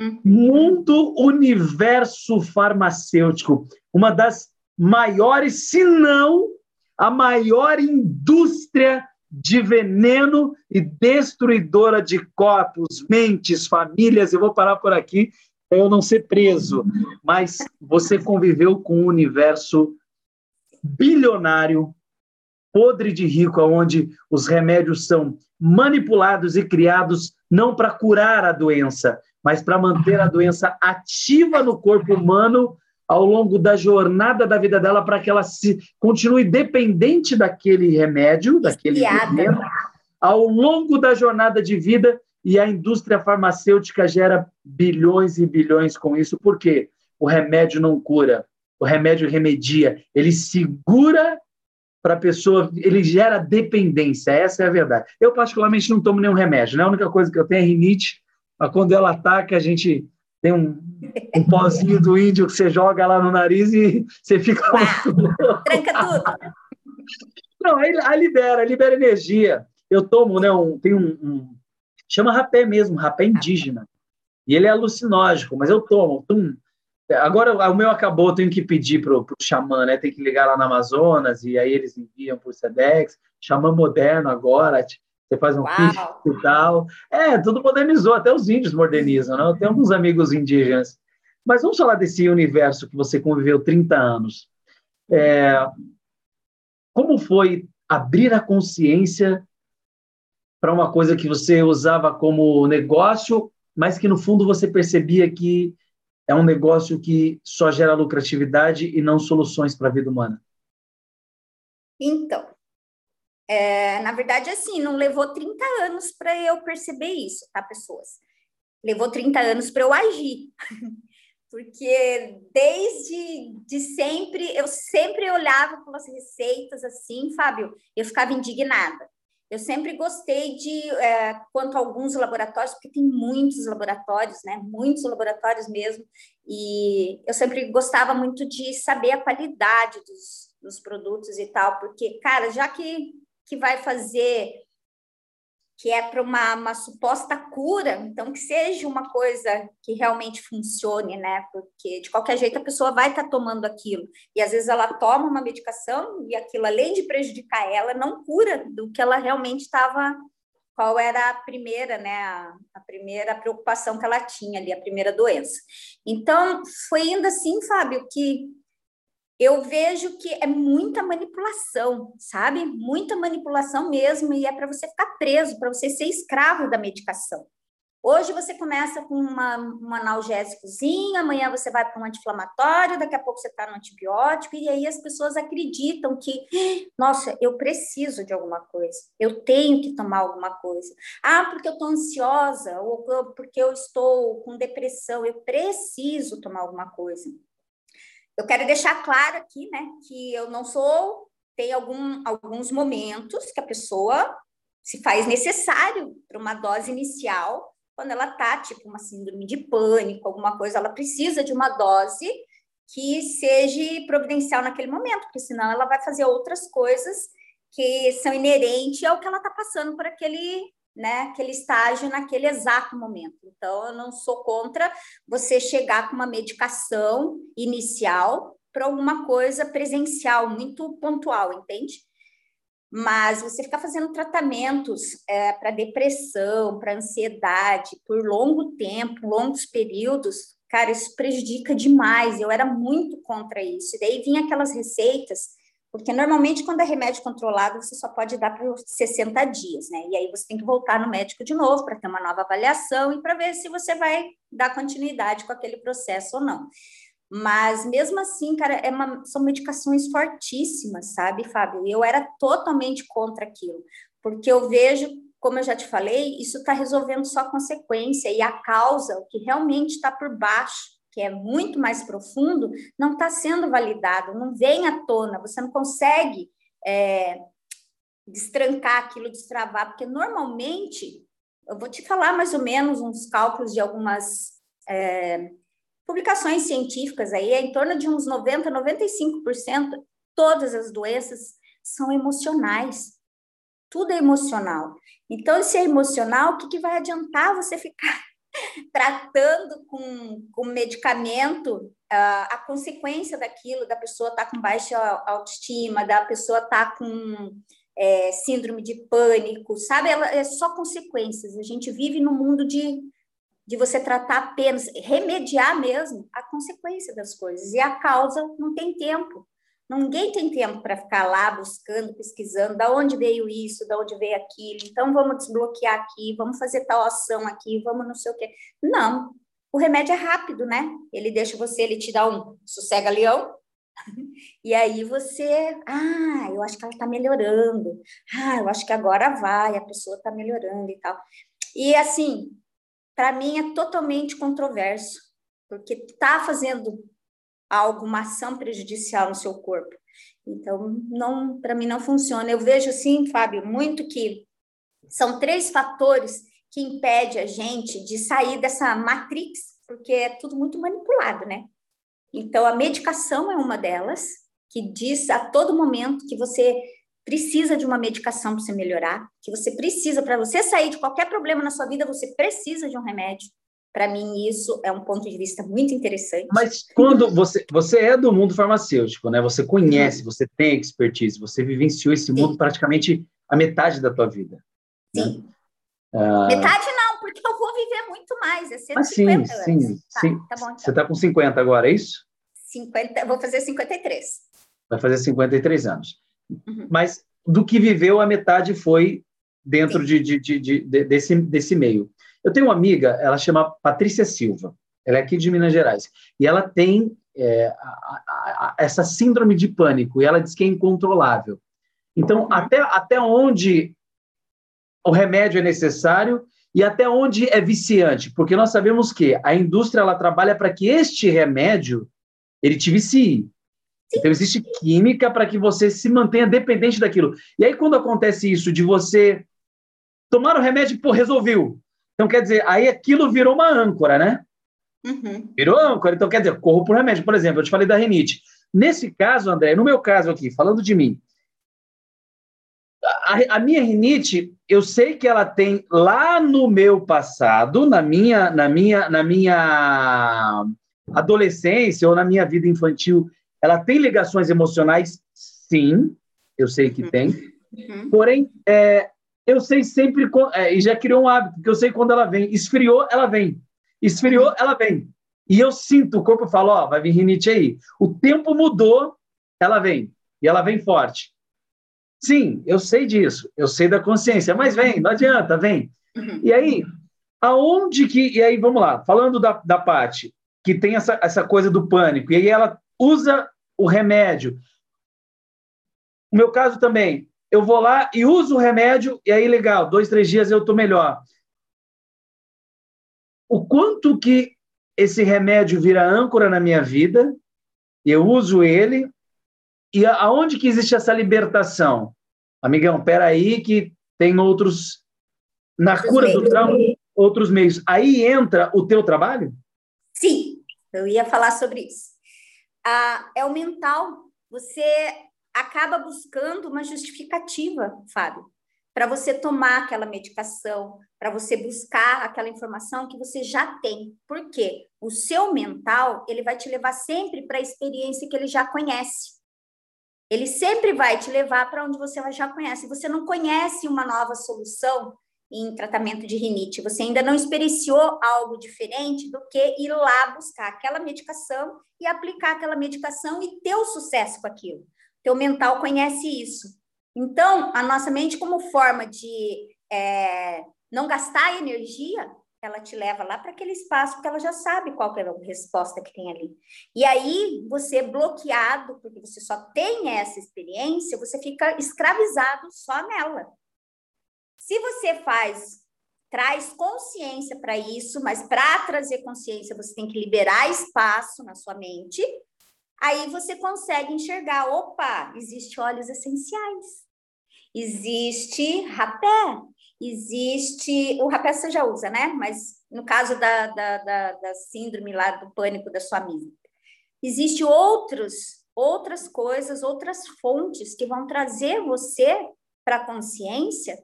Uhum. mundo universo farmacêutico, uma das maiores, se não a maior indústria de veneno e destruidora de corpos, mentes, famílias. Eu vou parar por aqui para eu não ser preso, mas você conviveu com um universo bilionário, podre de rico, onde os remédios são manipulados e criados não para curar a doença, mas para manter a doença ativa no corpo humano ao longo da jornada da vida dela, para que ela se continue dependente daquele remédio, daquele veneno, ao longo da jornada de vida, e a indústria farmacêutica gera bilhões e bilhões com isso, porque o remédio não cura, o remédio remedia, ele segura para a pessoa, ele gera dependência, essa é a verdade. Eu, particularmente, não tomo nenhum remédio, né? a única coisa que eu tenho é rinite, mas quando ela ataca, a gente tem um, um pozinho do índio que você joga lá no nariz e você fica. Uau, tranca tudo. [LAUGHS] Não, aí, aí libera, libera energia. Eu tomo, né? Um, tem um, um, Chama rapé mesmo, rapé indígena. E ele é alucinógico, mas eu tomo. Tum. Agora o meu acabou, tenho que pedir para o xamã, né? Tem que ligar lá no Amazonas e aí eles enviam por Sedex. Xamã moderno agora, você faz um kit e tal. É, tudo modernizou, até os índios modernizam, né? Eu tenho alguns amigos indígenas. Mas vamos falar desse universo que você conviveu 30 anos. É, como foi abrir a consciência para uma coisa que você usava como negócio, mas que no fundo você percebia que é um negócio que só gera lucratividade e não soluções para a vida humana? Então, é, na verdade, assim, não levou 30 anos para eu perceber isso, tá, pessoas? Levou 30 anos para eu agir. [LAUGHS] Porque desde de sempre, eu sempre olhava pelas receitas assim, Fábio, eu ficava indignada. Eu sempre gostei de, é, quanto a alguns laboratórios, porque tem muitos laboratórios, né? Muitos laboratórios mesmo, e eu sempre gostava muito de saber a qualidade dos, dos produtos e tal, porque, cara, já que, que vai fazer, que é para uma, uma suposta cura, então que seja uma coisa que realmente funcione, né? Porque de qualquer jeito a pessoa vai estar tá tomando aquilo, e às vezes ela toma uma medicação e aquilo, além de prejudicar ela, não cura do que ela realmente estava. Qual era a primeira, né? A, a primeira preocupação que ela tinha ali, a primeira doença. Então, foi ainda assim, Fábio, que eu vejo que é muita manipulação, sabe? Muita manipulação mesmo, e é para você ficar preso, para você ser escravo da medicação. Hoje você começa com uma, um analgésicozinho, amanhã você vai para um anti-inflamatório, daqui a pouco você está no antibiótico, e aí as pessoas acreditam que, nossa, eu preciso de alguma coisa, eu tenho que tomar alguma coisa. Ah, porque eu estou ansiosa, ou porque eu estou com depressão, eu preciso tomar alguma coisa. Eu quero deixar claro aqui, né, que eu não sou, tem algum, alguns momentos que a pessoa se faz necessário para uma dose inicial, quando ela tá, tipo, uma síndrome de pânico, alguma coisa, ela precisa de uma dose que seja providencial naquele momento, porque senão ela vai fazer outras coisas que são inerentes ao que ela está passando por aquele, né, aquele estágio naquele exato momento. Então, eu não sou contra você chegar com uma medicação inicial para alguma coisa presencial, muito pontual, entende? Mas você ficar fazendo tratamentos é, para depressão, para ansiedade, por longo tempo, longos períodos, cara, isso prejudica demais. Eu era muito contra isso. E daí vinha aquelas receitas porque normalmente, quando é remédio controlado, você só pode dar por 60 dias, né? E aí você tem que voltar no médico de novo para ter uma nova avaliação e para ver se você vai dar continuidade com aquele processo ou não. Mas mesmo assim, cara, é uma, são medicações fortíssimas, sabe, Fábio? Eu era totalmente contra aquilo, porque eu vejo, como eu já te falei, isso está resolvendo só a consequência e a causa, o que realmente está por baixo que é muito mais profundo, não está sendo validado, não vem à tona, você não consegue é, destrancar aquilo, destravar, porque normalmente, eu vou te falar mais ou menos uns cálculos de algumas é, publicações científicas aí, é em torno de uns 90, 95%, todas as doenças são emocionais. Tudo é emocional. Então, se é emocional, o que, que vai adiantar você ficar [LAUGHS] tratando com, com medicamento uh, a consequência daquilo, da pessoa estar tá com baixa autoestima, da pessoa estar tá com é, síndrome de pânico, sabe? Ela, é só consequências. A gente vive no mundo de, de você tratar apenas, remediar mesmo a consequência das coisas, e a causa não tem tempo. Ninguém tem tempo para ficar lá buscando, pesquisando, da onde veio isso, da onde veio aquilo. Então vamos desbloquear aqui, vamos fazer tal ação aqui, vamos não sei o quê. Não. O remédio é rápido, né? Ele deixa você, ele te dá um sossega leão. [LAUGHS] E aí você, ah, eu acho que ela está melhorando. Ah, eu acho que agora vai, a pessoa está melhorando e tal. E assim, para mim é totalmente controverso, porque está fazendo alguma ação prejudicial no seu corpo. Então, não, para mim não funciona. Eu vejo assim, Fábio, muito que são três fatores que impedem a gente de sair dessa matrix, porque é tudo muito manipulado, né? Então, a medicação é uma delas, que diz a todo momento que você precisa de uma medicação para você melhorar, que você precisa, para você sair de qualquer problema na sua vida, você precisa de um remédio. Para mim, isso é um ponto de vista muito interessante. Mas quando você, você é do mundo farmacêutico, né? Você conhece, você tem expertise, você vivenciou esse mundo Sim. praticamente a metade da tua vida. Né? Sim. Né? Metade não, porque eu vou viver muito mais. É 150 sim, anos. sim, tá, sim. Tá bom, então. Você está com 50 agora, é isso? 50, vou fazer 53. Vai fazer 53 anos. Uhum. Mas do que viveu, a metade foi dentro de, de, de, de, desse, desse meio. Eu tenho uma amiga, ela chama Patrícia Silva, ela é aqui de Minas Gerais, e ela tem é, a, a, a, essa síndrome de pânico, e ela diz que é incontrolável. Então, até, até onde o remédio é necessário e até onde é viciante, porque nós sabemos que a indústria ela trabalha para que este remédio ele te vicie. Então, existe química para que você se mantenha dependente daquilo. E aí, quando acontece isso de você tomar o remédio, pô, resolveu. Então, quer dizer, aí aquilo virou uma âncora, né? Uhum. Virou âncora. Então, quer dizer, corro por remédio. Por exemplo, eu te falei da rinite. Nesse caso, André, no meu caso aqui, falando de mim, a, a, minha rinite, eu sei que ela tem lá no meu passado, na minha, na minha, na minha adolescência ou na minha vida infantil, ela tem ligações emocionais, sim, eu sei que uhum. tem. Uhum. Porém, é, eu sei sempre, é, e já criou um hábito, que eu sei quando ela vem. Esfriou, ela vem. Esfriou, ela vem. E eu sinto, o corpo fala, ó, vai vir rinite aí. O tempo mudou, ela vem. E ela vem forte. Sim, eu sei disso. Eu sei da consciência, mas vem, não adianta, vem. E aí, aonde que... E aí, vamos lá, falando da, da parte que tem essa, essa coisa do pânico, e aí ela usa o remédio. O meu caso também, eu vou lá e uso o remédio, e aí, legal, dois, três dias eu estou melhor. O quanto que esse remédio vira âncora na minha vida, eu uso ele, e aonde que existe essa libertação? Amigão, peraí que tem outros, na outros cura meios. do trauma, outros meios. Aí entra o teu trabalho? Sim, eu ia falar sobre isso. Ah, é o mental. Você acaba buscando uma justificativa, Fábio, para você tomar aquela medicação, para você buscar aquela informação que você já tem. Por quê? O seu mental, ele vai te levar sempre para a experiência que ele já conhece. Ele sempre vai te levar para onde você já conhece. Você não conhece uma nova solução em tratamento de rinite, você ainda não experienciou algo diferente do que ir lá buscar aquela medicação e aplicar aquela medicação e ter o sucesso com aquilo. Teu mental conhece isso. Então, a nossa mente, como forma de é, não gastar energia, ela te leva lá para aquele espaço, porque ela já sabe qual é a resposta que tem ali. E aí, você bloqueado, porque você só tem essa experiência, você fica escravizado só nela. Se você faz, traz consciência para isso, mas para trazer consciência, você tem que liberar espaço na sua mente, aí você consegue enxergar, opa, existe óleos essenciais, existe rapé, existe. O rapé você já usa, né? Mas no caso da, da, da, da síndrome lá do pânico da sua amiga, existe outros, outras coisas, outras fontes que vão trazer você para a consciência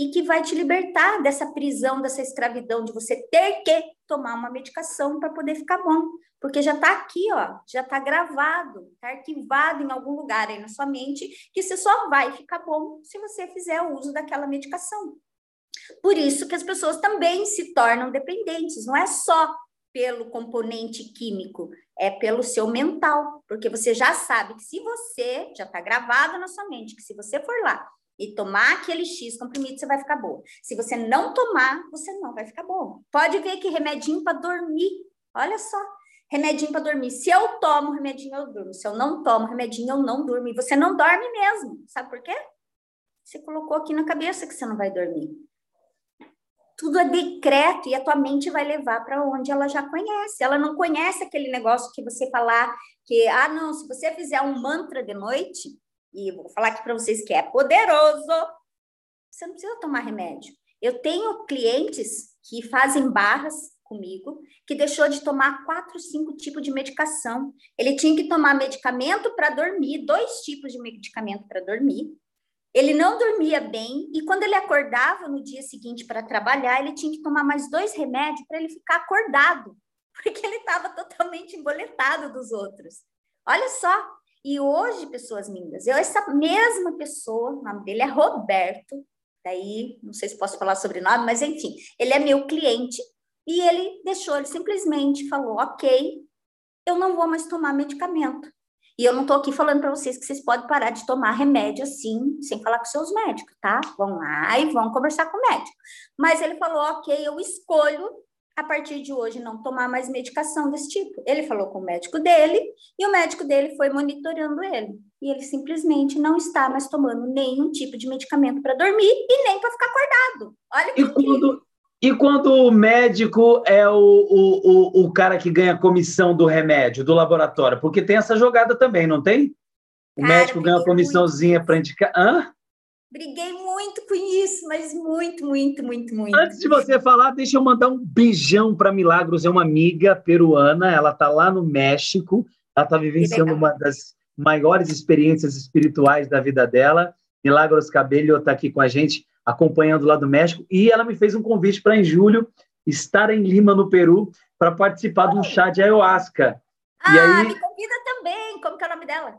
e que vai te libertar dessa prisão, dessa escravidão de você ter que tomar uma medicação para poder ficar bom, porque já está aqui, ó, já está gravado, está arquivado em algum lugar aí na sua mente que você só vai ficar bom se você fizer o uso daquela medicação. Por isso que as pessoas também se tornam dependentes, não é só pelo componente químico, é pelo seu mental, porque você já sabe que se você, já está gravado na sua mente, que se você for lá e tomar aquele X comprimido, você vai ficar boa. Se você não tomar, você não vai ficar boa. Pode ver que remedinho para dormir, olha só, remedinho para dormir. Se eu tomo remedinho, eu durmo. Se eu não tomo remedinho, eu não durmo. E você não dorme mesmo. Sabe por quê? Você colocou aqui na cabeça que você não vai dormir tudo é decreto e a tua mente vai levar para onde ela já conhece. Ela não conhece aquele negócio que você falar que, ah, não, se você fizer um mantra de noite, e vou falar aqui para vocês que é poderoso, você não precisa tomar remédio. Eu tenho clientes que fazem barras comigo, que deixou de tomar quatro, cinco tipos de medicação. Ele tinha que tomar medicamento para dormir, dois tipos de medicamento para dormir, ele não dormia bem e quando ele acordava no dia seguinte para trabalhar, ele tinha que tomar mais dois remédios para ele ficar acordado, [LAUGHS] porque ele estava totalmente emboletado dos outros. Olha só. E hoje, pessoas lindas, eu essa mesma pessoa, o nome dele é Roberto, daí não sei se posso falar sobre nome, mas enfim, ele é meu cliente e ele deixou, ele simplesmente falou: "OK, eu não vou mais tomar medicamento. E eu não estou aqui falando para vocês que vocês podem parar de tomar remédio assim, sem falar com seus médicos, tá? Vão lá e vão conversar com o médico. Mas ele falou: ok, eu escolho a partir de hoje não tomar mais medicação desse tipo. Ele falou com o médico dele e o médico dele foi monitorando ele. E ele simplesmente não está mais tomando nenhum tipo de medicamento para dormir e nem para ficar acordado. Olha e quando, e quando o médico é o, o, o, o, cara que ganha comissão do remédio, do laboratório? Porque tem essa jogada também, não tem? O cara, médico ganha uma comissãozinha para indicar. Hã? Briguei muito com isso, mas muito, muito, muito, muito. Antes de você falar, deixa eu mandar um beijão para Milagros, é uma amiga peruana, ela está lá no México, ela está vivenciando uma das maiores experiências espirituais da vida dela. Milagros Cabello está aqui com a gente acompanhando lá do México, e ela me fez um convite para em julho estar em Lima, no Peru, para participar de um chá de ayahuasca. Ah, e aí... me convida também. Como que é o nome dela?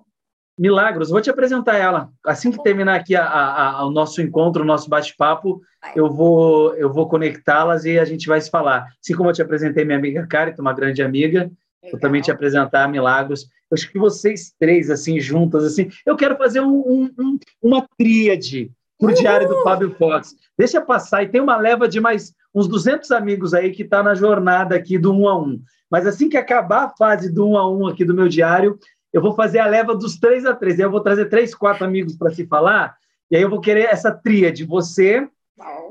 Milagros, vou te apresentar ela. Assim que terminar aqui a, a, a, o nosso encontro, o nosso bate-papo, eu vou, eu vou conectá-las e a gente vai se falar. Assim como eu te apresentei minha amiga Kari, uma grande amiga, Legal. vou também te apresentar Milagros. Eu acho que vocês três, assim, juntas, assim, eu quero fazer um, um, um, uma tríade para o Diário do Fábio Fox. Deixa passar, e tem uma leva de mais uns 200 amigos aí que está na jornada aqui do um a um. Mas assim que acabar a fase do um a um aqui do meu diário, eu vou fazer a leva dos três a três. Aí eu vou trazer três, quatro amigos para se falar, e aí eu vou querer essa tríade, você,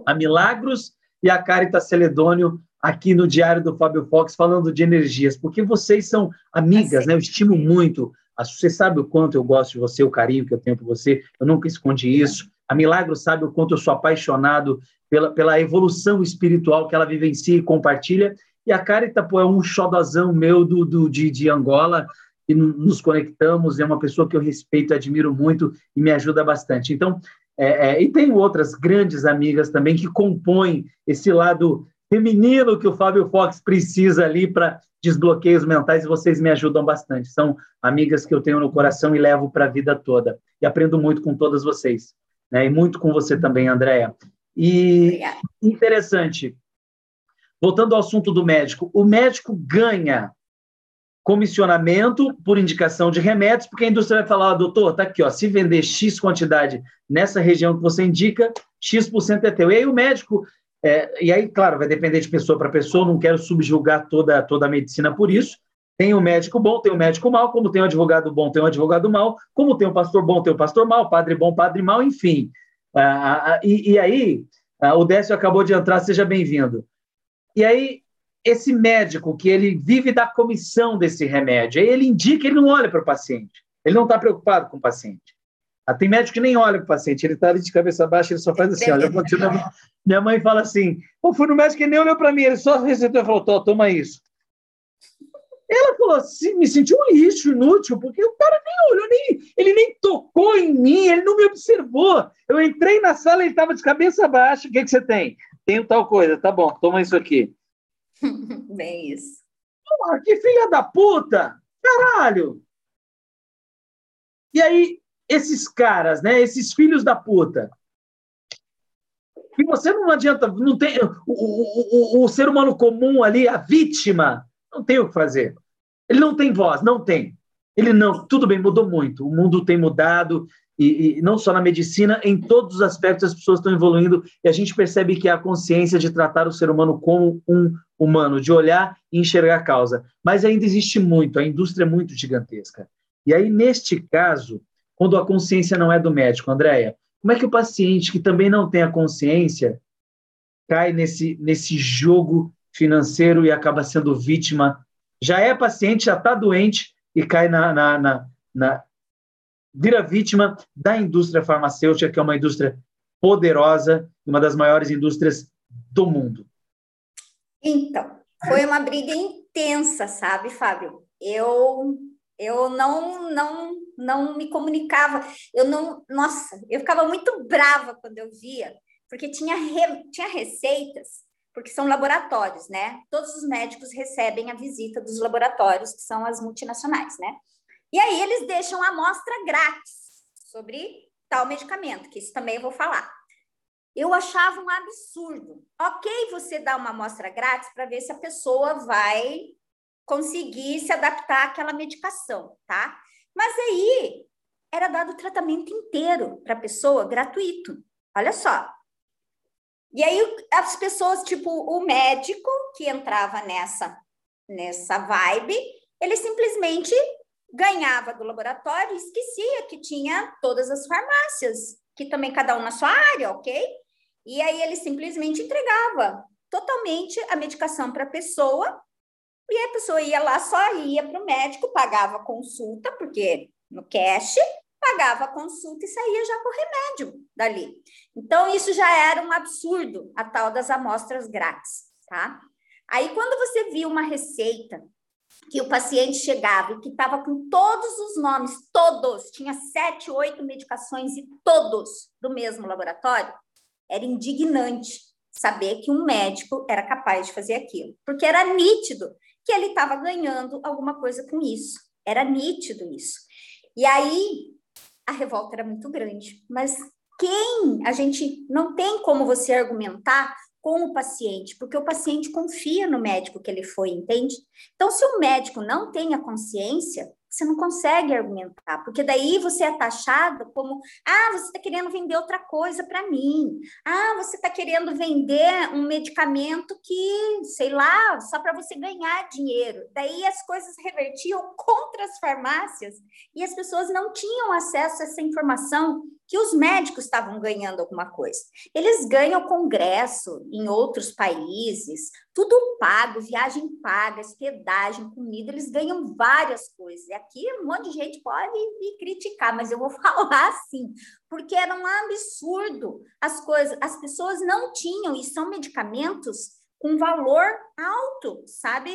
a Milagros e a Carita Celedônio, aqui no Diário do Fábio Fox, falando de energias, porque vocês são amigas, né? Eu estimo muito. Você sabe o quanto eu gosto de você, o carinho que eu tenho por você, eu nunca escondi isso. A Milagro sabe o quanto eu sou apaixonado pela, pela evolução espiritual que ela vivencia e compartilha. E a Carita, pô, é um xodozão meu do, do, de, de Angola, e nos conectamos, é uma pessoa que eu respeito, admiro muito e me ajuda bastante. Então, É, é, e tenho outras grandes amigas também que compõem esse lado feminino que o Fábio Fox precisa ali para desbloqueios mentais e vocês me ajudam bastante. São amigas que eu tenho no coração e levo para a vida toda. E aprendo muito com todas vocês. Né? E muito com você também, Andréa. E interessante, voltando ao assunto do médico, o médico ganha comissionamento por indicação de remédios, porque a indústria vai falar, doutor, tá aqui, ó, se vender X quantidade nessa região que você indica, X% é teu. E aí o médico, é, e aí, claro, vai depender de pessoa para pessoa, não quero subjugar toda, toda a medicina por isso. Tem um médico bom, tem um médico mal, como tem um advogado bom, tem um advogado mal, como tem um pastor bom, tem um pastor mal, padre bom, padre mal, enfim. Ah, ah, e, e, aí, ah, o Décio acabou de entrar, seja bem-vindo. E aí, esse médico que ele vive da comissão desse remédio, aí ele indica, ele não olha para o paciente, ele não está preocupado com o paciente. Ah, tem médico que nem olha para o paciente, ele está ali de cabeça baixa, ele só faz assim, olha, minha, mãe fala assim, eu fui no médico e nem olhou para mim, ele só receitou e falou, toma isso. Ela falou assim, me senti um lixo inútil, porque o cara nem olhou, nem, ele nem tocou em mim, ele não me observou. Eu entrei na sala, ele estava de cabeça baixa, o que, que você tem? Tenho tal coisa, tá bom, toma isso aqui. [LAUGHS] Bem isso. Porra, que filha da puta! Caralho! E aí, esses caras, né? Esses filhos da puta. E você não adianta, não tem. O, o, o, o ser humano comum ali, a vítima, não tem o que fazer. Ele não tem voz, não tem. Ele não. Tudo bem, mudou muito. O mundo tem mudado, e, e, não só na medicina, em todos os aspectos as pessoas estão evoluindo e a gente percebe que há consciência de tratar o ser humano como um humano, de olhar e enxergar a causa. Mas ainda existe muito, a indústria é muito gigantesca. E aí, neste caso, quando a consciência não é do médico, Andréia, como é que o paciente que também não tem a consciência cai nesse, nesse jogo financeiro e acaba sendo vítima? Já é paciente, já está doente e cai na, na, na, na vira vítima da indústria farmacêutica, que é uma indústria poderosa, uma das maiores indústrias do mundo. Então, foi uma briga intensa, sabe, Fábio? Eu eu não não não me comunicava. Eu não, nossa, eu ficava muito brava quando eu via, porque tinha re, tinha receitas, porque são laboratórios, né? Todos os médicos recebem a visita dos laboratórios, que são as multinacionais, né? E aí eles deixam a amostra grátis sobre tal medicamento, que isso também eu vou falar. Eu achava um absurdo. Ok, você dá uma amostra grátis para ver se a pessoa vai conseguir se adaptar àquela medicação, tá? Mas aí era dado o tratamento inteiro para a pessoa gratuito. Olha só. E aí as pessoas, tipo o médico que entrava nessa nessa vibe, ele simplesmente ganhava do laboratório e esquecia que tinha todas as farmácias, que também cada um na sua área, ok? E aí ele simplesmente entregava totalmente a medicação para a pessoa, e a pessoa ia lá, só ia para o médico, pagava consulta, porque no cash, pagava a consulta e saía já com o remédio dali. Então, isso já era um absurdo, a tal das amostras grátis, tá? Aí, quando você viu uma receita que o paciente chegava e que estava com todos os nomes, todos, tinha sete, oito medicações e todos do mesmo laboratório, era indignante saber que um médico era capaz de fazer aquilo, porque era nítido que ele estava ganhando alguma coisa com isso, era nítido isso. E aí a revolta era muito grande, mas quem a gente não tem como você argumentar com o paciente, porque o paciente confia no médico que ele foi, entende? Então, se o médico não tem a consciência, você não consegue argumentar, porque daí você é taxado como: ah, você está querendo vender outra coisa para mim, ah, você está querendo vender um medicamento que, sei lá, só para você ganhar dinheiro. Daí as coisas revertiam [LAUGHS] contra as farmácias e as pessoas não tinham acesso a essa informação que os médicos estavam ganhando alguma coisa. Eles ganham congresso em outros países, tudo pago, viagem paga, hospedagem, comida, eles ganham várias coisas. E aqui um monte de gente pode me criticar, mas eu vou [LAUGHS] falar assim, porque era um absurdo as coisas, as pessoas não tinham, e são medicamentos com valor alto, sabe,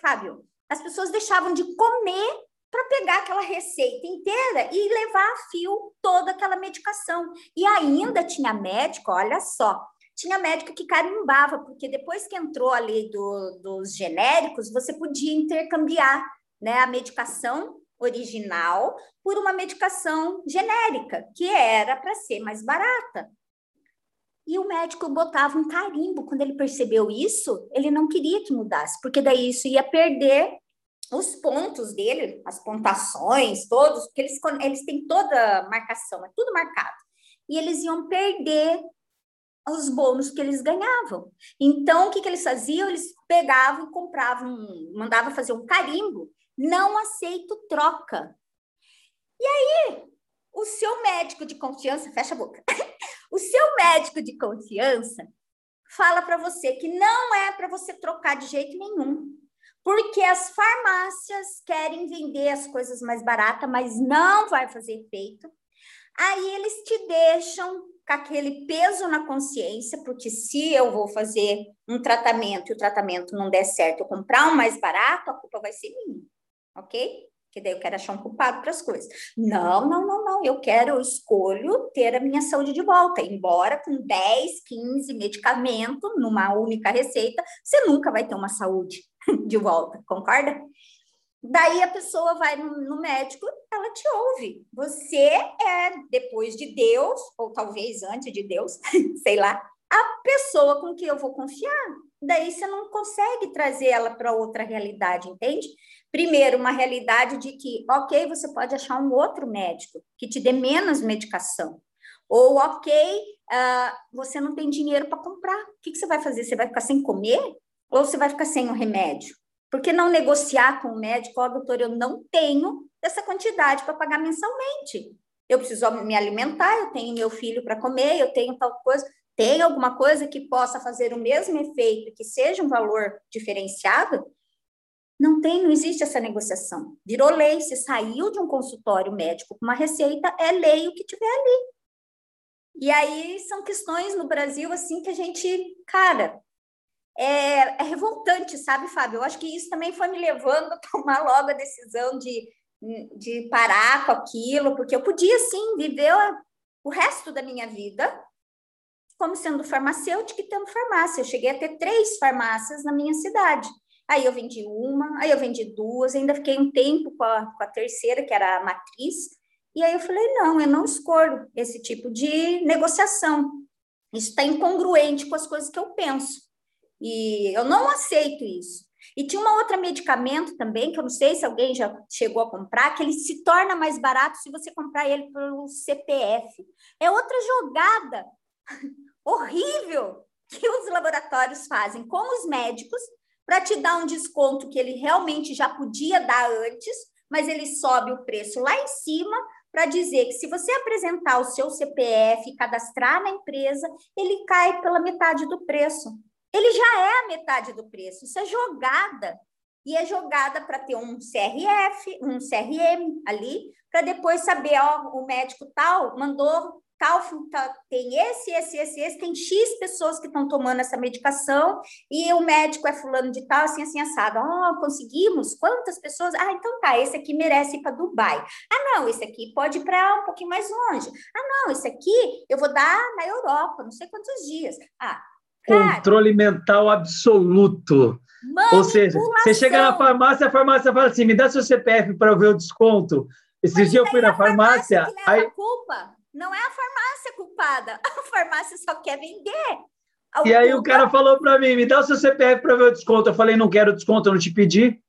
Fábio? As pessoas deixavam de comer para pegar aquela receita inteira e levar a fio toda aquela medicação. E ainda tinha médico, olha só, tinha médico que carimbava, porque depois que entrou a lei do, dos genéricos, você podia intercambiar né, a medicação original por uma medicação genérica, que era para ser mais barata. E o médico botava um carimbo. Quando ele percebeu isso, ele não queria que mudasse, porque daí isso ia perder os pontos dele, as pontuações, todos, porque eles, eles têm toda marcação, é tudo marcado. E eles iam perder os bônus que eles ganhavam. Então, o que, que eles faziam? Eles pegavam e compravam, mandavam fazer um carimbo, não aceito troca. E aí, o seu médico de confiança, fecha a boca, [LAUGHS] o seu médico de confiança fala para você que não é para você trocar de jeito nenhum. Porque as farmácias querem vender as coisas mais baratas, mas não vai fazer efeito. Aí eles te deixam com aquele peso na consciência, porque se eu vou fazer um tratamento e o tratamento não der certo, eu comprar um mais barato, a culpa vai ser minha, ok? que daí eu quero achar um culpado para as coisas. Não, não, não, não. Eu quero, eu escolho ter a minha saúde de volta. Embora com 10, 15 medicamentos numa única receita, você nunca vai ter uma saúde [LAUGHS] de volta, concorda? Daí a pessoa vai no, médico, ela te ouve. Você é, depois de Deus, ou talvez antes de Deus, [LAUGHS] sei lá, a pessoa com que eu vou confiar. Daí você não consegue trazer ela para outra realidade, entende? Primeiro, uma realidade de que, ok, você pode achar um outro médico que te dê menos medicação. Ou, ok, uh, você não tem dinheiro para comprar. O que, que você vai fazer? Você vai ficar sem comer? Ou você vai ficar sem o remédio? Por que não negociar com o médico? Ó, oh, doutor, eu não tenho essa quantidade para pagar mensalmente. Eu preciso me alimentar, eu tenho meu filho para comer, eu tenho tal coisa. Tem alguma coisa que possa fazer o mesmo efeito, que seja um valor diferenciado? Não tem, não existe essa negociação. Virou lei. Se saiu de um consultório médico com uma receita, é lei o que tiver ali. E aí são questões no Brasil assim que a gente, cara, é, é revoltante, sabe, Fábio? Eu acho que isso também foi me levando [LAUGHS] a tomar logo a decisão de, de parar com aquilo, porque eu podia sim viver o resto da minha vida como sendo farmacêutica e tendo farmácia. Eu cheguei a ter três farmácias na minha cidade. Aí eu vendi uma, aí eu vendi duas, ainda fiquei um tempo com a, com a terceira, que era a matriz, e aí eu falei, não, eu não escolho esse tipo de negociação. Isso está incongruente com as coisas que eu penso. E eu não aceito isso. E tinha uma outra medicamento também, que eu não sei se alguém já chegou a comprar, que ele se torna mais barato se você comprar ele pelo CPF. É outra jogada [LAUGHS] horrível que os laboratórios fazem com os médicos para te dar um desconto que ele realmente já podia dar antes, mas ele sobe o preço lá em cima para dizer que se você apresentar o seu CPF e cadastrar na empresa, ele cai pela metade do preço. Ele já é a metade do preço, isso é jogada. E é jogada para ter um CRF, um CRM ali, para depois saber, ó, o médico tal mandou tal, tem esse, esse, esse, esse, tem X pessoas que estão tomando essa medicação e o médico é fulano de tal, assim, assim, assado. Oh, conseguimos? Quantas pessoas? Ah, então tá, esse aqui merece ir para Dubai. Ah, não, esse aqui pode ir para um pouquinho mais longe. Ah, não, esse aqui eu vou dar na Europa, não sei quantos dias. Ah, Controle mental absoluto. Ou seja, você chega na farmácia, a farmácia fala assim: me dá seu CPF para eu ver o desconto. Esses dias eu fui na farmácia. farmácia aí... culpa. Não é a farmácia culpada, [LAUGHS] a farmácia só quer vender. e aí o cara falou para mim, me dá o seu CPF para ver o desconto. Eu falei, não quero desconto, eu não te pedi.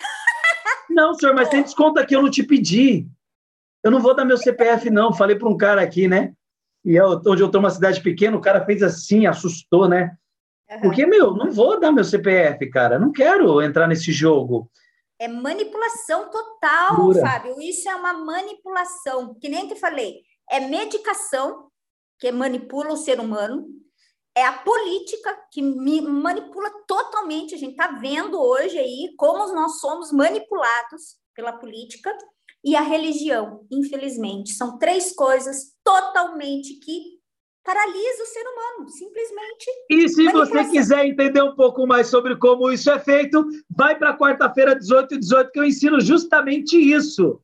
[LAUGHS] não, senhor, mas tem desconto aqui, eu não te pedi. Eu não vou dar meu CPF, não. Falei para um cara aqui, né? E eu, onde eu estou uma cidade pequena, o cara fez assim, assustou, né? Uhum. Porque, meu, não vou dar meu CPF, cara. Não quero entrar nesse jogo. É manipulação total, Pura. Fábio. Isso é uma manipulação. Que nem te falei é medicação, que manipula o ser humano, é a política que manipula totalmente. A gente está vendo hoje aí como nós somos manipulados pela política e a religião, infelizmente. São três coisas totalmente que paralisa o ser humano, simplesmente. E se você quiser entender um pouco mais sobre como isso é feito, vai para quarta-feira, 18 e 18, que eu ensino justamente isso.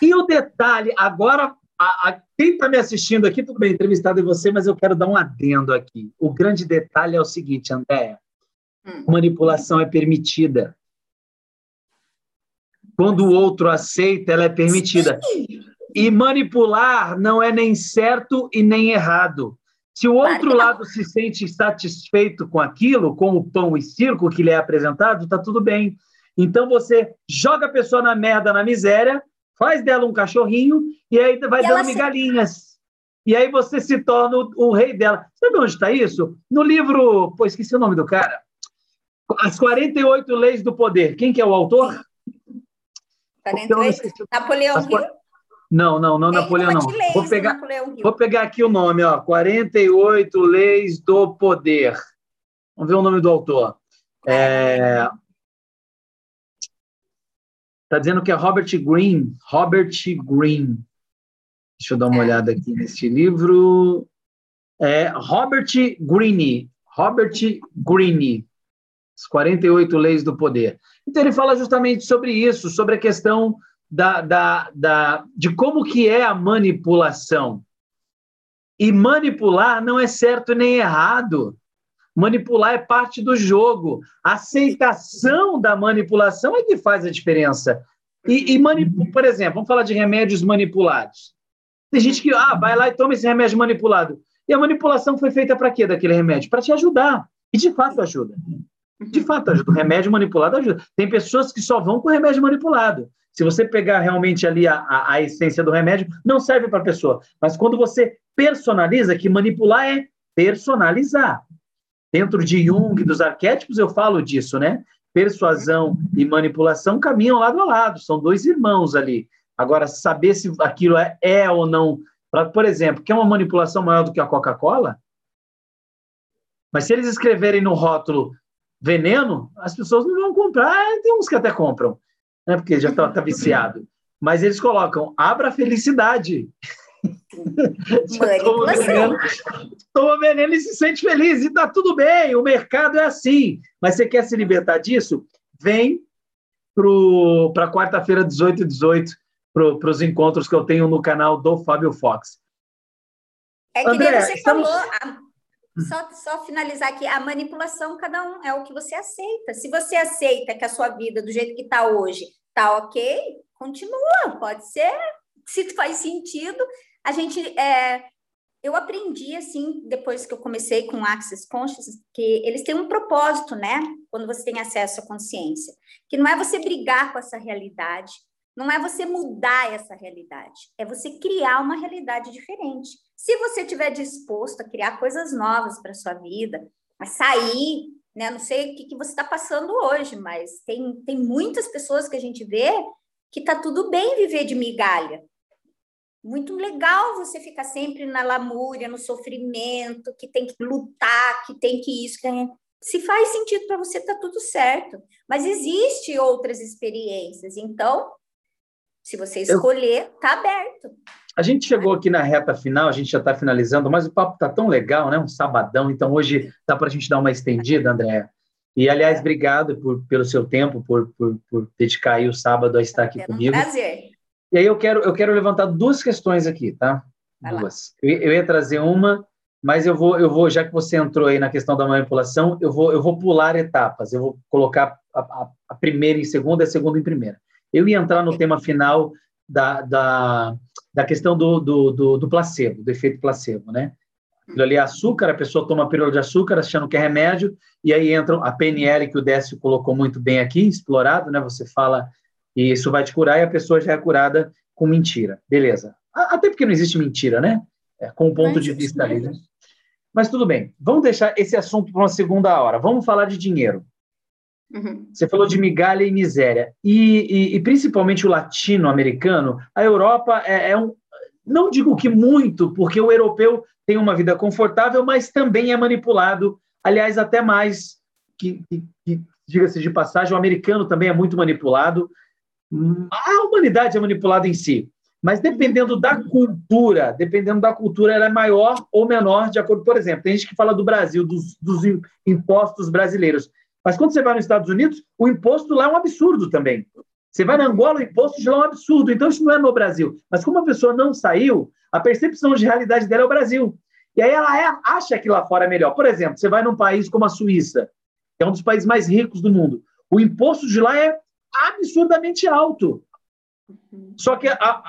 E o detalhe, agora, a, a, quem está me assistindo aqui, tudo bem, entrevistado é você, mas eu quero dar um adendo aqui. O grande detalhe é o seguinte, Andréia: hum. manipulação é permitida. Quando o outro aceita, ela é permitida. Sim. E manipular não é nem certo e nem errado. Se o outro lado se sente satisfeito com aquilo, com o pão e circo que lhe é apresentado, está tudo bem. Então você joga a pessoa na merda, na miséria, faz dela um cachorrinho e aí vai e dando migalhinhas. Se... E aí você se torna o, o rei dela. Sabe onde está isso? No livro, pô, esqueci o nome do cara. As 48 Leis do Poder. Quem que é o autor? 48? Napoleão As... Hill? Não, não, não Napoleão, não. Vou pegar, vou pegar aqui o nome, ó. 48 Leis do Poder. Vamos ver o nome do autor. É... Tá dizendo que é Robert Greene. Robert Greene. Deixa eu dar uma é. olhada aqui nesse livro. É Robert Greene. Robert Greene. As 48 Leis do Poder. Então ele fala justamente sobre isso, sobre a questão da, da, da, de como que é a manipulação. E manipular não é certo nem errado. Manipular é parte do jogo. A aceitação da manipulação é que faz a diferença. E, e por exemplo, vamos falar de remédios manipulados. Tem gente que ah, vai lá e toma esse remédio manipulado. E a manipulação foi feita para quê daquele remédio? Para te ajudar. E de fato ajuda. De fato ajuda. O remédio manipulado ajuda. Tem pessoas que só vão com remédio manipulado. Se você pegar realmente ali a, a, a essência do remédio, não serve para a pessoa. Mas quando você personaliza, que manipular é personalizar. Dentro de Jung, dos arquétipos, eu falo disso, né? Persuasão e manipulação caminham lado a lado, são dois irmãos ali. Agora, saber se aquilo é, é ou não. Pra, por exemplo, quer uma manipulação maior do que a Coca-Cola? Mas se eles escreverem no rótulo veneno, as pessoas não vão comprar. Tem uns que até compram né? porque já está tá viciado. Mas eles colocam, abra a felicidade. toma veneno, toma veneno e se sente feliz, e está tudo bem, o mercado é assim. Mas você quer se libertar disso? Vem para quarta-feira, 18 e 18, para os encontros que eu tenho no canal do Fábio Fox. É que André, nem você estamos... falou, a, só, só finalizar aqui, a manipulação, cada um é o que você aceita. Se você aceita que a sua vida, do jeito que está hoje, tá ok, continua, pode ser. Se faz sentido, a gente. É, eu aprendi, assim, depois que eu comecei com Access Consciousness, que eles têm um propósito, né? Quando você tem acesso à consciência, que não é você brigar com essa realidade, não é você mudar essa realidade, é você criar uma realidade diferente. Se você estiver disposto a criar coisas novas para sua vida, a sair, né? Não sei o que, que você está passando hoje, mas tem, tem muitas pessoas que a gente vê que está tudo bem viver de migalha. Muito legal você ficar sempre na lamúria, no sofrimento, que tem que lutar, que tem que isso. Que... Se faz sentido para você, está tudo certo. Mas existe outras experiências. Então, se você escolher, está aberto. A gente chegou aqui na reta final, a gente já está finalizando, mas o papo está tão legal, né? Um sabadão, então hoje dá para a gente dar uma estendida, André. E, aliás, obrigado por, pelo seu tempo, por, por, por dedicar aí o sábado a estar aqui é um comigo. Prazer. E aí eu quero, eu quero levantar duas questões aqui, tá? Vai duas. Eu, eu, ia trazer uma, mas eu vou, eu vou, já que você entrou aí na questão da manipulação, eu vou, eu vou pular etapas. Eu vou colocar a, a, a primeira em segunda e a segunda em primeira. Eu ia entrar no tema final da, da, da questão do, do, do, do, placebo, do efeito placebo, né? Aquilo ali é açúcar, a pessoa toma pílula de açúcar achando que é remédio, e aí entra a PNL, que o Décio colocou muito bem aqui, explorado, né? Você fala, e isso vai te curar, e a pessoa já é curada com mentira. Beleza. Até porque não existe mentira, né? É, com o ponto de vista ali, né? Mas tudo bem, vamos deixar esse assunto para uma segunda hora. Vamos falar de dinheiro. Uhum. Você falou de migalha e miséria. E, e, e principalmente o latino-americano, a Europa é, é, um. Não digo que muito, porque o europeu tem uma vida confortável, mas também é manipulado. Aliás, até mais que, que, que diga-se de passagem, o americano também é muito manipulado. A humanidade é manipulada em si. Mas dependendo da cultura, dependendo da cultura, ela é maior ou menor de acordo. Por exemplo, tem gente que fala do Brasil, dos, dos impostos brasileiros. Mas quando você vai nos Estados Unidos, o imposto lá é um absurdo também. Você vai na Angola, o imposto de lá é um absurdo. Então, isso não é no Brasil. Mas como a pessoa não saiu, a percepção de realidade dela é o Brasil. E aí ela é, acha que lá fora é melhor. Por exemplo, você vai num país como a Suíça, que é um dos países mais ricos do mundo. O imposto de lá é absurdamente alto. Só que a, a,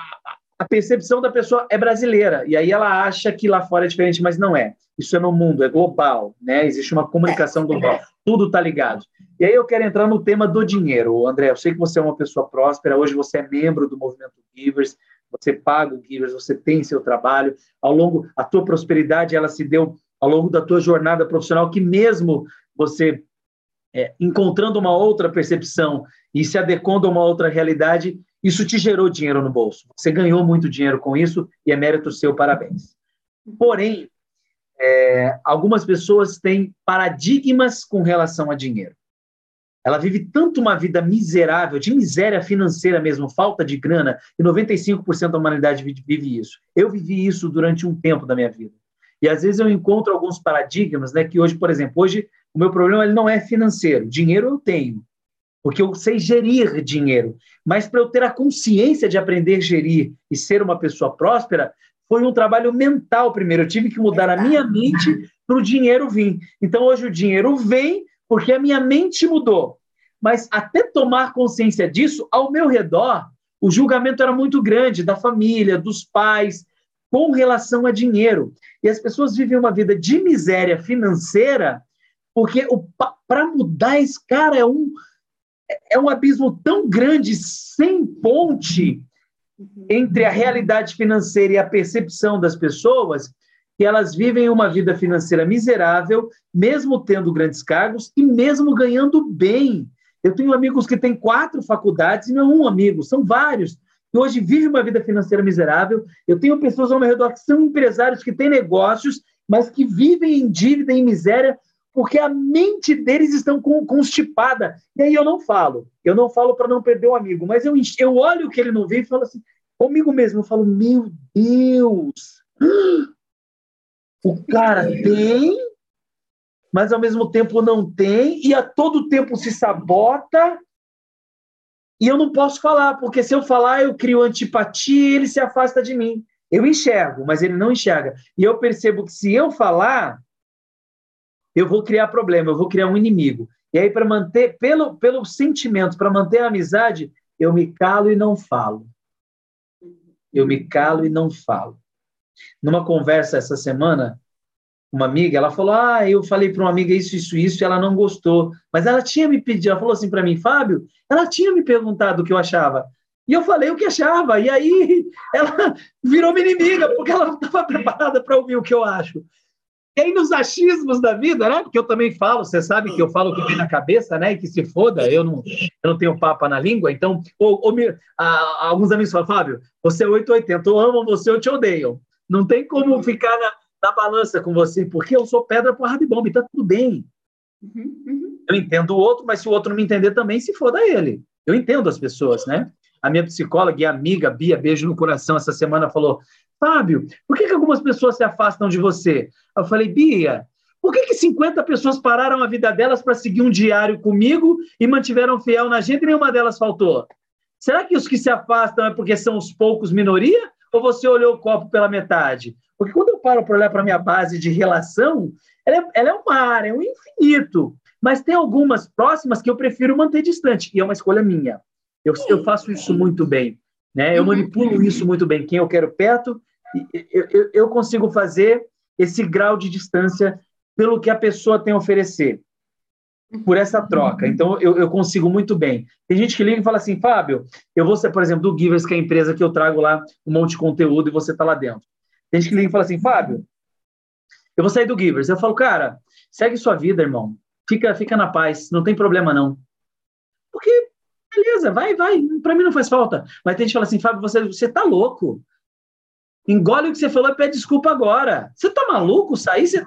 a, percepção da pessoa é brasileira, e aí ela acha que lá fora é diferente, mas não é. Isso é no mundo, é global, né? Existe uma comunicação global, tudo está ligado. E aí eu quero entrar no tema do dinheiro. André, eu sei que você é uma pessoa próspera, hoje você é membro do movimento Givers, você paga o Givers, você tem seu trabalho. Ao longo, a tua prosperidade, ela se deu ao longo da tua jornada profissional, que mesmo você é, encontrando uma outra percepção e se adequando a uma outra realidade, isso te gerou dinheiro no bolso. Você ganhou muito dinheiro com isso e é mérito seu, parabéns. Porém, é, algumas pessoas têm paradigmas com relação a dinheiro. Ela vive tanto uma vida miserável, de miséria financeira mesmo, falta de grana, e 95% da humanidade vive isso. Eu vivi isso durante um tempo da minha vida. E às vezes eu encontro alguns paradigmas, né, que hoje, por exemplo, hoje o meu problema ele não é financeiro. Dinheiro eu tenho porque eu sei gerir dinheiro. Mas para eu ter a consciência de aprender a gerir e ser uma pessoa próspera, foi um trabalho mental primeiro. Eu tive que mudar a minha mente para o dinheiro vir. Então hoje o dinheiro vem porque a minha mente mudou. Mas até tomar consciência disso, ao meu redor, o julgamento era muito grande da família, dos pais, com relação a dinheiro. E as pessoas vivem uma vida de miséria financeira, porque para mudar esse cara é um é um abismo tão grande, sem ponte entre a realidade financeira e a percepção das pessoas, que elas vivem uma vida financeira miserável, mesmo tendo grandes cargos e mesmo ganhando bem. Eu tenho amigos que têm quatro faculdades e não é um amigo, são vários. Que hoje vivem uma vida financeira miserável. Eu tenho pessoas ao meu redor que são empresários que têm negócios, mas que vivem em dívida, em miséria, porque a mente deles estão constipada. E aí eu não falo, eu não falo para não perder o amigo, mas eu, eu olho o que ele não vê e falo assim, comigo mesmo, eu falo, meu Deus, [GASPS] o cara tem, mas ao mesmo tempo não tem, e a todo tempo se sabota, e eu não posso falar, porque se eu falar, eu crio antipatia e ele se afasta de mim. Eu enxergo, mas ele não enxerga. E eu percebo que se eu falar, eu vou criar problema, eu vou criar um inimigo. E aí, para manter, pelo, pelo sentimento, para manter a amizade, eu me calo e não falo. Eu me calo e não falo. Numa conversa essa semana, uma amiga, ela falou: Ah, eu falei para uma amiga isso, isso, isso, e ela não gostou. Mas ela tinha me pedido, ela falou assim para mim, Fábio, ela tinha me perguntado o que eu achava. E eu falei o que achava. E aí [LAUGHS] ela virou minha inimiga, porque ela não estava preparada para ouvir o que eu acho. E aí, nos achismos da vida, né? Porque eu também falo, você sabe que eu falo o que vem na cabeça, né? E que se foda, eu não, eu não tenho papa na língua. Então, ou, ou me, a, alguns amigos falam, Fábio, você é 880, ou amam você ou te odeiam. Não tem como ficar na, na balança com você, porque eu sou pedra porra de bomba, e tá tudo bem. Uhum, uhum. Eu entendo o outro, mas se o outro não me entender também, se foda ele. Eu entendo as pessoas, né? A minha psicóloga e amiga, Bia, beijo no coração, essa semana falou: Fábio, por que, que algumas pessoas se afastam de você? Eu falei, Bia, por que, que 50 pessoas pararam a vida delas para seguir um diário comigo e mantiveram fiel na gente e nenhuma delas faltou? Será que os que se afastam é porque são os poucos minoria? Ou você olhou o copo pela metade? Porque quando eu paro para olhar para a minha base de relação, ela é, ela é um mar, é um infinito. Mas tem algumas próximas que eu prefiro manter distante, e é uma escolha minha. Eu, eu faço isso muito bem. Né? Eu uhum. manipulo isso muito bem. Quem eu quero perto, eu, eu, eu consigo fazer esse grau de distância pelo que a pessoa tem a oferecer, por essa troca. Então, eu, eu consigo muito bem. Tem gente que liga e fala assim, Fábio, eu vou ser, por exemplo, do Givers, que é a empresa que eu trago lá um monte de conteúdo e você está lá dentro. Tem gente que liga e fala assim, Fábio, eu vou sair do Givers. Eu falo, cara, segue sua vida, irmão. Fica, fica na paz, não tem problema não. Beleza, vai, vai. Para mim não faz falta. Mas tem gente que fala assim, Fábio, você, você tá louco. Engole o que você falou e pede desculpa agora. Você tá maluco? Sair? Você...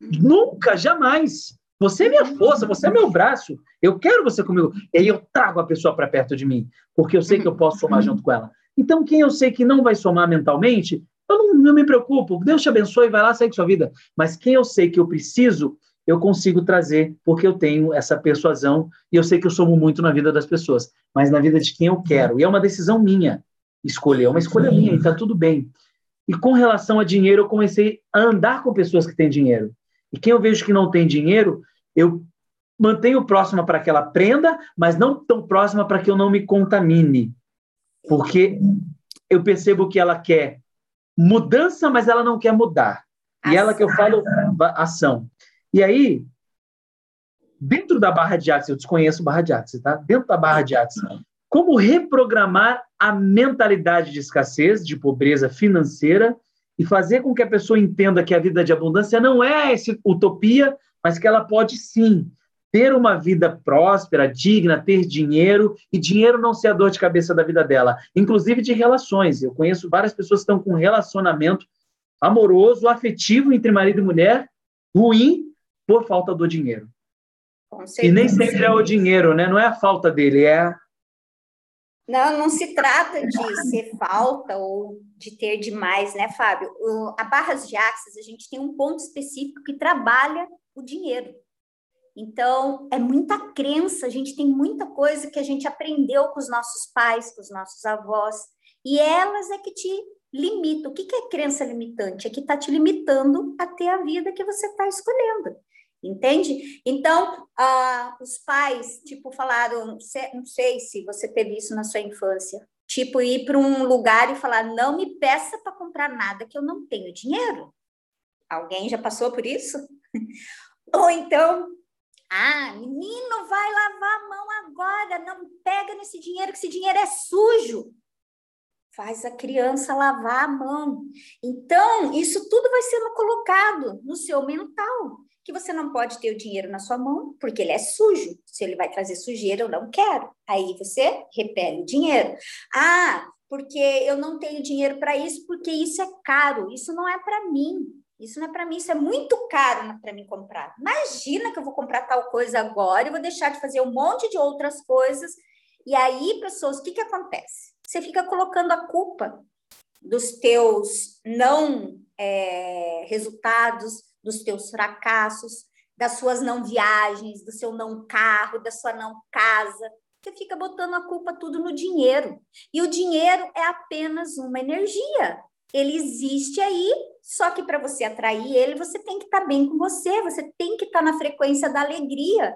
Nunca, jamais. Você é minha força, você é meu braço. Eu quero você comigo. E aí eu trago a pessoa para perto de mim, porque eu sei que eu posso somar junto com ela. Então, quem eu sei que não vai somar mentalmente, eu não, não me preocupo. Deus te abençoe, vai lá, segue sua vida. Mas quem eu sei que eu preciso, eu consigo trazer, porque eu tenho essa persuasão e eu sei que eu somo muito na vida das pessoas, mas na vida de quem eu quero. E é uma decisão minha escolher, é uma escolha minha e está tudo bem. E com relação a dinheiro, eu comecei a andar com pessoas que têm dinheiro. E quem eu vejo que não tem dinheiro, eu mantenho próxima para que ela aprenda, mas não tão próxima para que eu não me contamine. Porque eu percebo que ela quer mudança, mas ela não quer mudar. E ela que eu falo ação. E aí, dentro da barra de Axis, eu desconheço barra de Axis, tá? Dentro da barra de Axis, como reprogramar a mentalidade de escassez, de pobreza financeira e fazer com que a pessoa entenda que a vida de abundância não é essa utopia, mas que ela pode sim ter uma vida próspera, digna, ter dinheiro, e dinheiro não ser a dor de cabeça da vida dela, inclusive de relações. Eu conheço várias pessoas que estão com relacionamento amoroso, afetivo entre marido e mulher, ruim, por falta do dinheiro. E nem sempre é o dinheiro, né? Não é a falta dele, é não, não se trata de ser falta ou de ter demais, né, Fábio? O, a Barras de Axis, a gente tem um ponto específico que trabalha o dinheiro. Então, é muita crença, a gente tem muita coisa que a gente aprendeu com os nossos pais, com os nossos avós, e elas é que te limitam. O que é crença limitante? É que está te limitando a ter a vida que você está escolhendo entende? Então, ah, os pais, tipo, falaram, não sei se você teve isso na sua infância, tipo, ir para um lugar e falar, não me peça para comprar nada que eu não tenho dinheiro. Alguém já passou por isso? [LAUGHS] Ou então, ah, menino, vai lavar a mão agora, não pega nesse dinheiro, que esse dinheiro é sujo. Faz a criança lavar a mão. Então, isso tudo vai sendo colocado no seu mental que você não pode ter o dinheiro na sua mão, porque ele é sujo. Se ele vai trazer sujeira, eu não quero. Aí você repele o dinheiro. Ah, porque eu não tenho dinheiro para isso, porque isso é caro. Isso não é para mim. Isso não é para mim, isso é muito caro para mim comprar. Imagina que eu vou comprar tal coisa agora e vou deixar de fazer um monte de outras coisas. E aí, pessoas, o que, que acontece? Você fica colocando a culpa dos teus não é, resultados, dos teus fracassos, das suas não viagens, do seu não carro, da sua não casa. Você fica botando a culpa tudo no dinheiro. E o dinheiro é apenas uma energia. Ele existe aí, só que para você atrair ele, você tem que estar tá bem com você, você tem que estar tá na frequência da alegria.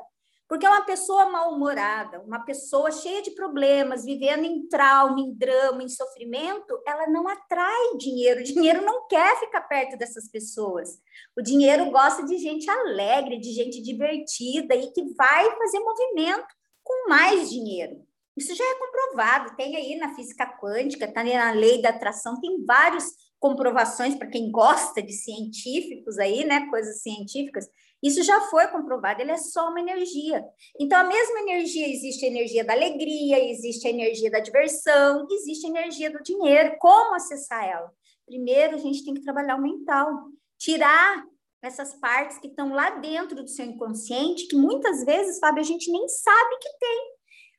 Porque uma pessoa mal-humorada, uma pessoa cheia de problemas, vivendo em trauma, em drama, em sofrimento, ela não atrai dinheiro. O dinheiro não quer ficar perto dessas pessoas. O dinheiro gosta de gente alegre, de gente divertida e que vai fazer movimento com mais dinheiro. Isso já é comprovado, tem aí na física quântica, está na lei da atração, tem várias comprovações para quem gosta de científicos aí, né, coisas científicas, isso já foi comprovado, ele é só uma energia. Então, a mesma energia, existe a energia da alegria, existe a energia da diversão, existe a energia do dinheiro. Como acessar ela? Primeiro, a gente tem que trabalhar o mental, tirar essas partes que estão lá dentro do seu inconsciente, que muitas vezes, Fábio, a gente nem sabe que tem.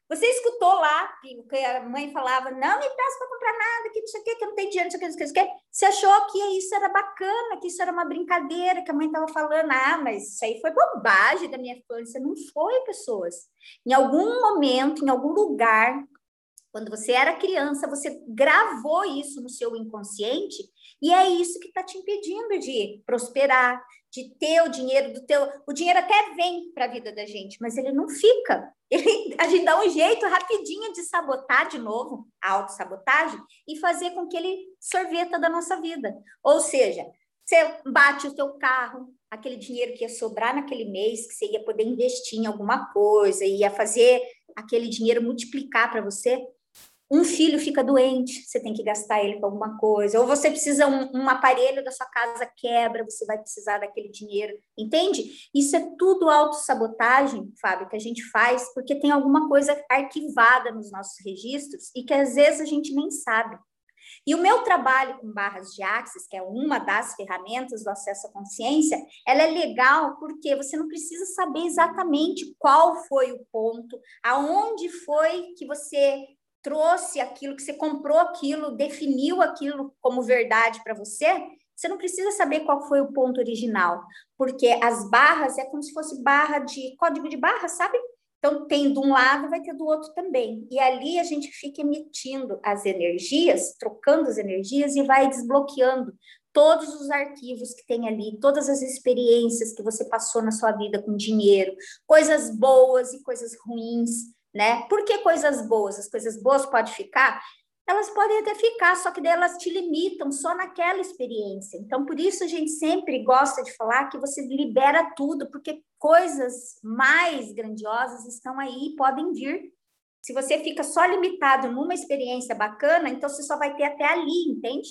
Você escutou lá que a mãe falava, não me peça para comprar nada, que não sei o que, que não tem dinheiro, não sei o que, não sei o que. Você achou que isso era bacana, que isso era uma brincadeira, que a mãe estava falando, ah, mas isso aí foi bobagem da minha infância. Não foi, pessoas. Em algum momento, em algum lugar, quando você era criança, você gravou isso no seu inconsciente e é isso que está te impedindo de prosperar, de ter o dinheiro do teu. O dinheiro até vem para a vida da gente, mas ele não fica. [LAUGHS] Ele, a gente dá um jeito rapidinho de sabotar de novo a autossabotagem e fazer com que ele sorveta da nossa vida. Ou seja, você bate o teu carro, aquele dinheiro que ia sobrar naquele mês, que você ia poder investir em alguma coisa, ia fazer aquele dinheiro multiplicar para você, um filho fica doente, você tem que gastar ele com alguma coisa, ou você precisa um, um, aparelho da sua casa quebra, você vai precisar daquele dinheiro, entende? Isso é tudo autossabotagem, Fábio, que a gente faz porque tem alguma coisa arquivada nos nossos registros e que às vezes a gente nem sabe. E o meu trabalho com barras de Axis, que é uma das ferramentas do acesso à consciência, ela é legal porque você não precisa saber exatamente qual foi o ponto, aonde foi que você trouxe aquilo, que você comprou aquilo, definiu aquilo como verdade para você, você não precisa saber qual foi o ponto original, porque as barras é como se fosse barra de código de barra, sabe? Então, tem de um lado, vai ter do outro também. E ali a gente fica emitindo as energias, trocando as energias e vai desbloqueando todos os arquivos que tem ali, todas as experiências que você passou na sua vida com dinheiro, coisas boas e coisas ruins, né? Por que coisas boas? As coisas boas podem ficar? Elas podem até ficar, só que daí elas te limitam só naquela experiência. Então, por isso a gente sempre gosta de falar que você libera tudo, porque coisas mais grandiosas estão aí e podem vir. Se você fica só limitado numa experiência bacana, então você só vai ter até ali, entende?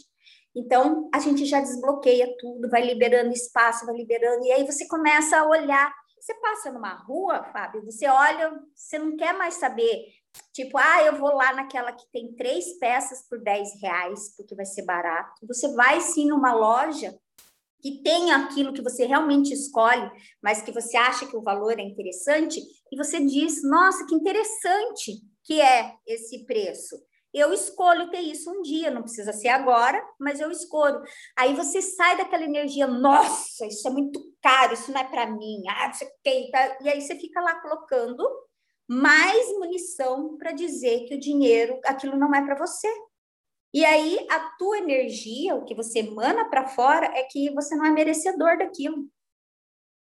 Então, a gente já desbloqueia tudo, vai liberando espaço, vai liberando, e aí você começa a olhar. Você passa numa rua, Fábio, você olha, você não quer mais saber, tipo, ah, eu vou lá naquela que tem três peças por 10 reais, porque vai ser barato. Você vai sim numa loja que tem aquilo que você realmente escolhe, mas que você acha que o valor é interessante, e você diz, nossa, que interessante que é esse preço eu escolho ter isso um dia, não precisa ser agora, mas eu escolho. Aí você sai daquela energia, nossa, isso é muito caro, isso não é para mim, ah, isso aqui, tá? e aí você fica lá colocando mais munição para dizer que o dinheiro, aquilo não é para você. E aí a tua energia, o que você emana para fora, é que você não é merecedor daquilo.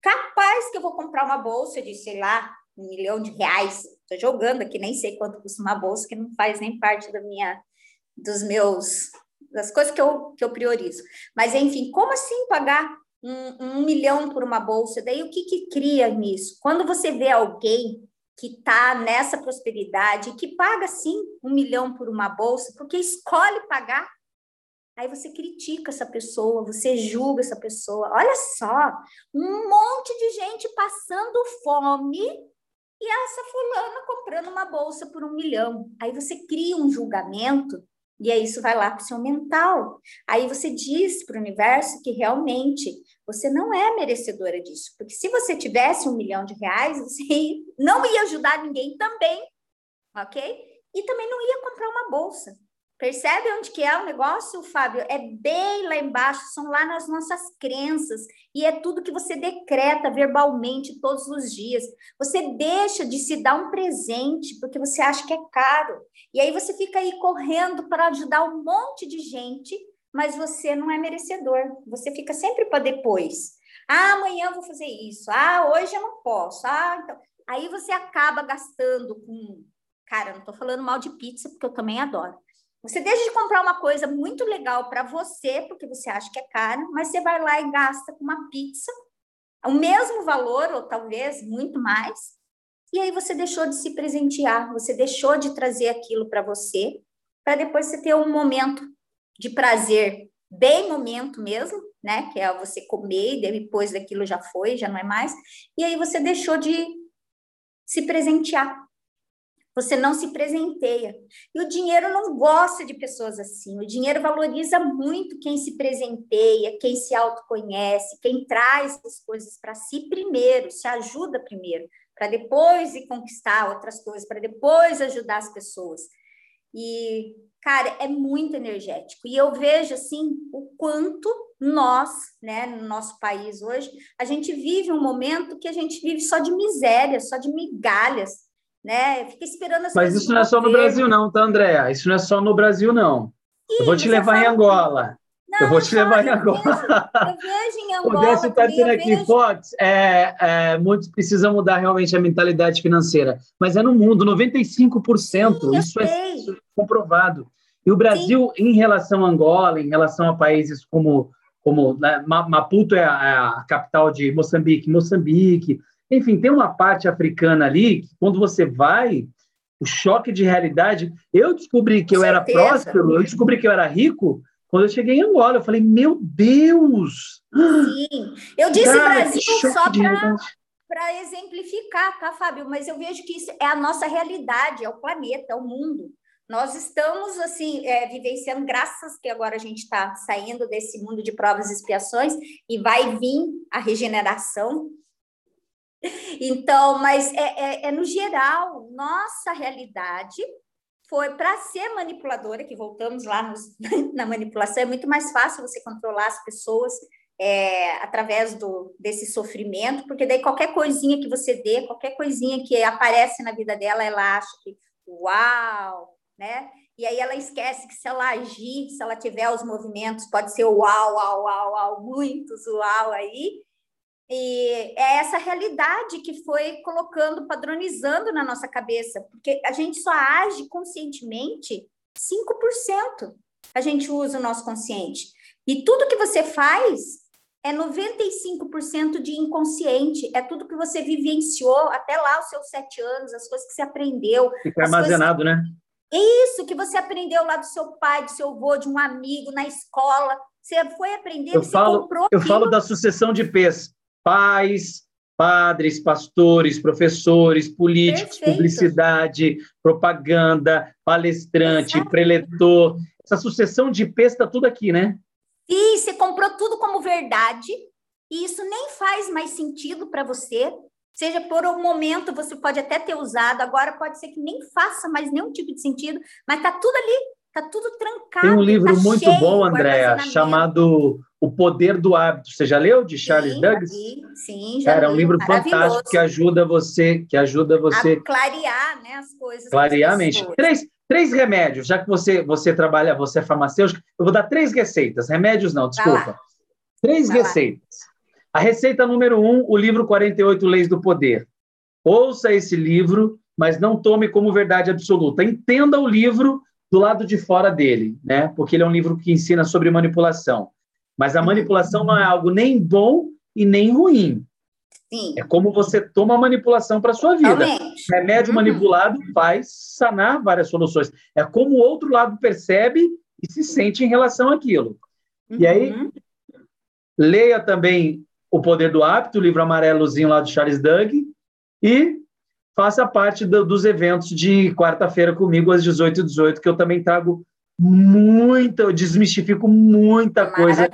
Capaz que eu vou comprar uma bolsa de, sei lá, um milhão de reais. Estou jogando aqui, nem sei quanto custa uma bolsa, que não faz nem parte da minha, dos meus, das coisas que eu, que eu priorizo. Mas, enfim, como assim pagar um, um milhão por uma bolsa? Daí, o que, que cria nisso? Quando você vê alguém que está nessa prosperidade, que paga, sim, um milhão por uma bolsa, porque escolhe pagar, Aí você critica essa pessoa, você julga essa pessoa. Olha só, um monte de gente passando fome e essa fulana comprando uma bolsa por um milhão. Aí você cria um julgamento e aí isso vai lá para o seu mental. Aí você diz para o universo que realmente você não é merecedora disso. Porque se você tivesse um milhão de reais, você [LAUGHS] não ia ajudar ninguém também, ok? E também não ia comprar uma bolsa. Percebe onde que é o negócio, Fábio? É bem lá embaixo, são lá nas nossas crenças, e é tudo que você decreta verbalmente todos os dias. Você deixa de se dar um presente porque você acha que é caro. E aí você fica aí correndo para ajudar um monte de gente, mas você não é merecedor. Você fica sempre para depois. Ah, amanhã eu vou fazer isso. Ah, hoje eu não posso. Ah, então. Aí você acaba gastando com. Cara, não estou falando mal de pizza, porque eu também adoro você deixa de comprar uma coisa muito legal para você, porque você acha que é caro, mas você vai lá e gasta com uma pizza, o mesmo valor, ou talvez muito mais, e aí você deixou de se presentear, você deixou de trazer aquilo para você, para depois você ter um momento de prazer, bem momento mesmo, né? Que é você comer e depois daquilo já foi, já não é mais, e aí você deixou de se presentear você não se presenteia. E o dinheiro não gosta de pessoas assim. O dinheiro valoriza muito quem se presenteia, quem se autoconhece, quem traz as coisas para si primeiro, se ajuda primeiro, para depois ir conquistar outras coisas, para depois ajudar as pessoas. E, cara, é muito energético. E eu vejo, assim, o quanto nós, né, no nosso país hoje, a gente vive um momento que a gente vive só de miséria, só de migalhas né? Fica esperando as Mas isso não é só no Brasil, não, tá, Andréa? Isso não é só no Brasil, não. Ih, eu vou te levar em Angola. Não, eu vou te levar em Angola. Eu vejo em [LAUGHS] Angola. O Décio está dizendo aqui, vejo... Fox, é, é, muitos precisam mudar realmente a mentalidade financeira. Mas é no mundo, 95%. Sim, isso, é, isso, é, comprovado. E o Brasil, Sim. em relação a Angola, em relação a países como, como né, Maputo é a, é a capital de Moçambique, Moçambique, enfim, tem uma parte africana ali que quando você vai, o choque de realidade. Eu descobri que eu era próspero, eu descobri que eu era rico quando eu cheguei em Angola. Eu falei, meu Deus! Sim, eu disse Cara, Brasil só para exemplificar, tá, Fábio? Mas eu vejo que isso é a nossa realidade, é o planeta, é o mundo. Nós estamos, assim, é, vivenciando, graças que agora a gente está saindo desse mundo de provas e expiações, e vai vir a regeneração, então, mas é, é, é no geral, nossa realidade foi para ser manipuladora, que voltamos lá nos, [LAUGHS] na manipulação, é muito mais fácil você controlar as pessoas é, através do, desse sofrimento, porque daí qualquer coisinha que você dê, qualquer coisinha que aparece na vida dela, ela acha que, uau, né? E aí ela esquece que se ela agir, se ela tiver os movimentos, pode ser uau, uau, uau, uau, muitos uau aí. E é essa realidade que foi colocando, padronizando na nossa cabeça, porque a gente só age conscientemente 5%. A gente usa o nosso consciente. E tudo que você faz é 95% de inconsciente, é tudo que você vivenciou até lá os seus sete anos, as coisas que você aprendeu. Fica armazenado, coisas... né? Isso que você aprendeu lá do seu pai, do seu avô, de um amigo, na escola. Você foi aprender, eu você falo, comprou. Eu falo da sucessão de P's. Pais, padres, pastores, professores, políticos, Perfeito. publicidade, propaganda, palestrante, Exato. preletor. Essa sucessão de P's está tudo aqui, né? E você comprou tudo como verdade, e isso nem faz mais sentido para você. Seja por um momento, você pode até ter usado, agora pode ser que nem faça mais nenhum tipo de sentido, mas tá tudo ali, tá tudo trancado. Tem um livro tá muito bom, Andréa, chamado O Poder do Hábito. Você já leu de Charles sim, Douglas? Sim, já Era um livro fantástico que ajuda você, que ajuda você a clarear, né, as coisas. Clarear a mente. Três, três remédios, já que você você trabalha, você é farmacêutico, eu vou dar três receitas. Remédios não, desculpa. Três Vai receitas. Lá. A receita número um, o livro 48 Leis do Poder. Ouça esse livro, mas não tome como verdade absoluta. Entenda o livro do lado de fora dele, né? Porque ele é um livro que ensina sobre manipulação. Mas a manipulação não é algo nem bom e nem ruim. Sim. É como você toma a manipulação para sua vida. Realmente. Remédio uhum. manipulado faz sanar várias soluções. É como o outro lado percebe e se sente em relação àquilo. Uhum. E aí, uhum. leia também O Poder do Hábito, o livro amarelozinho lá do Charles Doug, e faça parte do, dos eventos de quarta-feira comigo às 18h18, que eu também trago muita, eu desmistifico muita coisa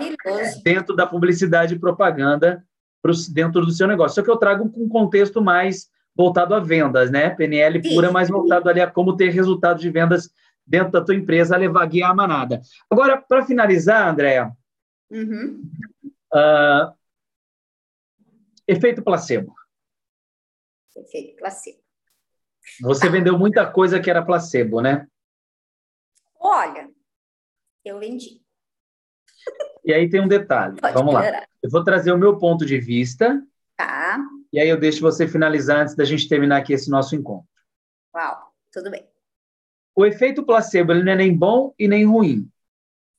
dentro da publicidade e propaganda pro, dentro do seu negócio. Só que eu trago com um contexto mais voltado a vendas, né? PNL pura, mas voltado ali a como ter resultado de vendas dentro da tua empresa, a levar a manada. Agora, para finalizar, Andréa, uhum. uh, efeito placebo. Efeito placebo. Você tá. vendeu muita coisa que era placebo, né? Olha, eu vendi. E aí tem um detalhe. Pode Vamos melhorar. lá. Eu vou trazer o meu ponto de vista. Tá. E aí eu deixo você finalizar antes da gente terminar aqui esse nosso encontro. Uau, tudo bem. O efeito placebo ele não é nem bom e nem ruim.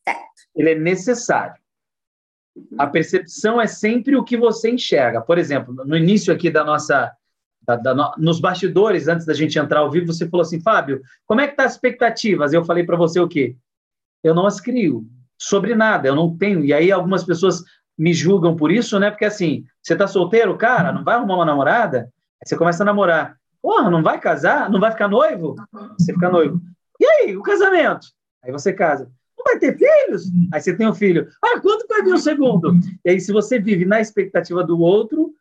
Certo. Ele é necessário. Uhum. A percepção é sempre o que você enxerga. Por exemplo, no início aqui da nossa. Da, da, nos bastidores, antes da gente entrar ao vivo, você falou assim, Fábio, como é que tá as expectativas? Eu falei para você o quê? Eu não as crio sobre nada, eu não tenho. E aí algumas pessoas me julgam por isso, né? Porque assim, você tá solteiro, cara, não vai arrumar uma namorada? Aí você começa a namorar. Porra, não vai casar? Não vai ficar noivo? Você fica noivo. E aí, o casamento? Aí você casa. Não vai ter filhos? Aí você tem um filho. Ah, quando vai vir o segundo? E aí, se você vive na expectativa do outro,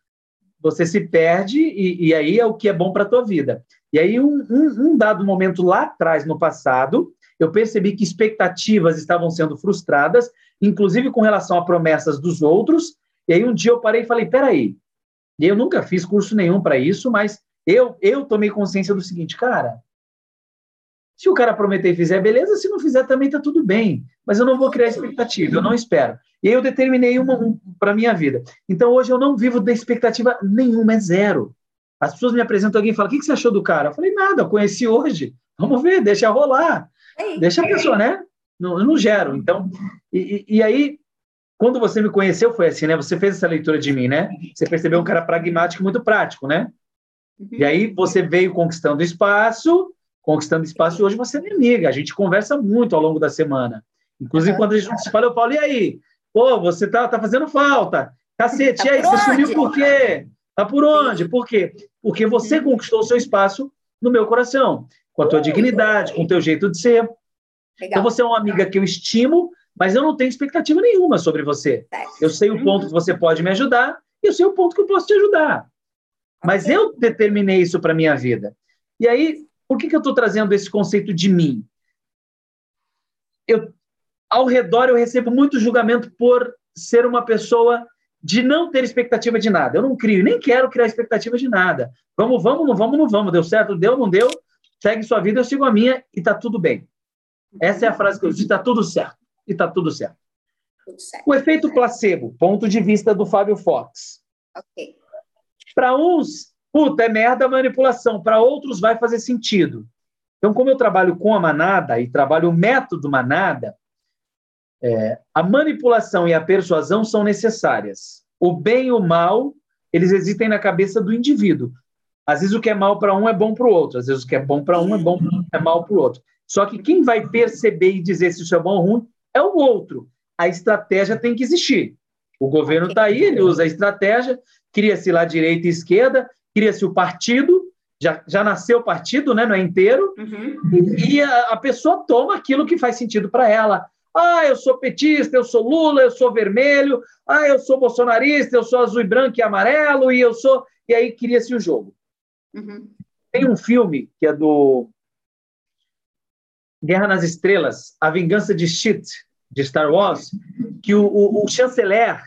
você se perde e, e aí é o que é bom para a tua vida. E aí, um, um, um dado momento lá atrás, no passado, eu percebi que expectativas estavam sendo frustradas, inclusive com relação a promessas dos outros. E aí um dia eu parei e falei: peraí, eu nunca fiz curso nenhum para isso, mas eu, eu tomei consciência do seguinte, cara. Se o cara prometer e fizer, beleza. Se não fizer, também está tudo bem. Mas eu não vou criar expectativa, eu não espero. E aí eu determinei uma um, para minha vida. Então hoje eu não vivo da expectativa nenhuma, é zero. As pessoas me apresentam alguém e falam: o que, que você achou do cara? Eu falei: nada, eu conheci hoje. Vamos ver, deixa rolar. Deixa a pessoa, né? Não, eu não gero. Então, e, e, aí, quando você me conheceu, foi assim, né? Você fez essa leitura de mim, né? Você percebeu um cara pragmático muito prático, né? Uhum. E aí você veio conquistando espaço, conquistando espaço, e hoje você é minha amiga. A gente conversa muito ao longo da semana. Inclusive, quando a gente se fala, eu falo, e aí? Pô, você tá, tá fazendo falta. Cacete, tá e aí? Você sumiu por quê? Tá por onde? Por quê? Porque você conquistou o seu espaço no meu coração com a tua dignidade, com o teu jeito de ser. Legal. Então você é uma amiga que eu estimo, mas eu não tenho expectativa nenhuma sobre você. Eu sei o ponto que você pode me ajudar e eu sei o ponto que eu posso te ajudar. Mas eu determinei isso para minha vida. E aí Por que, que eu estou trazendo esse conceito de mim? Eu, ao redor, eu recebo muito julgamento por ser uma pessoa de não ter expectativa de nada. Eu não crio, nem quero criar expectativa de nada. Vamos, vamos, não vamos, não vamos. Deu certo? Deu, não deu? Segue sua vida, eu sigo a minha e tá tudo bem. Essa é a frase que eu disse, tá tudo certo. E tá tudo certo. Tudo certo. O efeito placebo, ponto de vista do Fábio Fox. Ok. Para uns, puta, é merda a manipulação. Para outros, vai fazer sentido. Então, como eu trabalho com a manada e trabalho o método manada, é, a manipulação e a persuasão são necessárias. O bem e o mal, eles existem na cabeça do indivíduo. Às vezes o que é mal para um é bom para o outro, às vezes o que é bom para um é bom é mal para o outro. Só que quem vai perceber e dizer se isso é bom ou ruim é o outro. A estratégia tem que existir. O governo está aí, ele usa a estratégia, cria-se lá direita e esquerda, cria-se o partido, já, já nasceu o partido, né, não é inteiro, uhum. e, e a, a, pessoa toma aquilo que faz sentido para ela. Ah, eu sou petista, eu sou Lula, eu sou vermelho, ah, eu sou bolsonarista, eu sou azul e branco e amarelo, e eu sou. E aí cria-se o jogo. Uhum. Tem um filme que é do Guerra nas Estrelas, A Vingança de Shit, de Star Wars, que o, o, o chanceler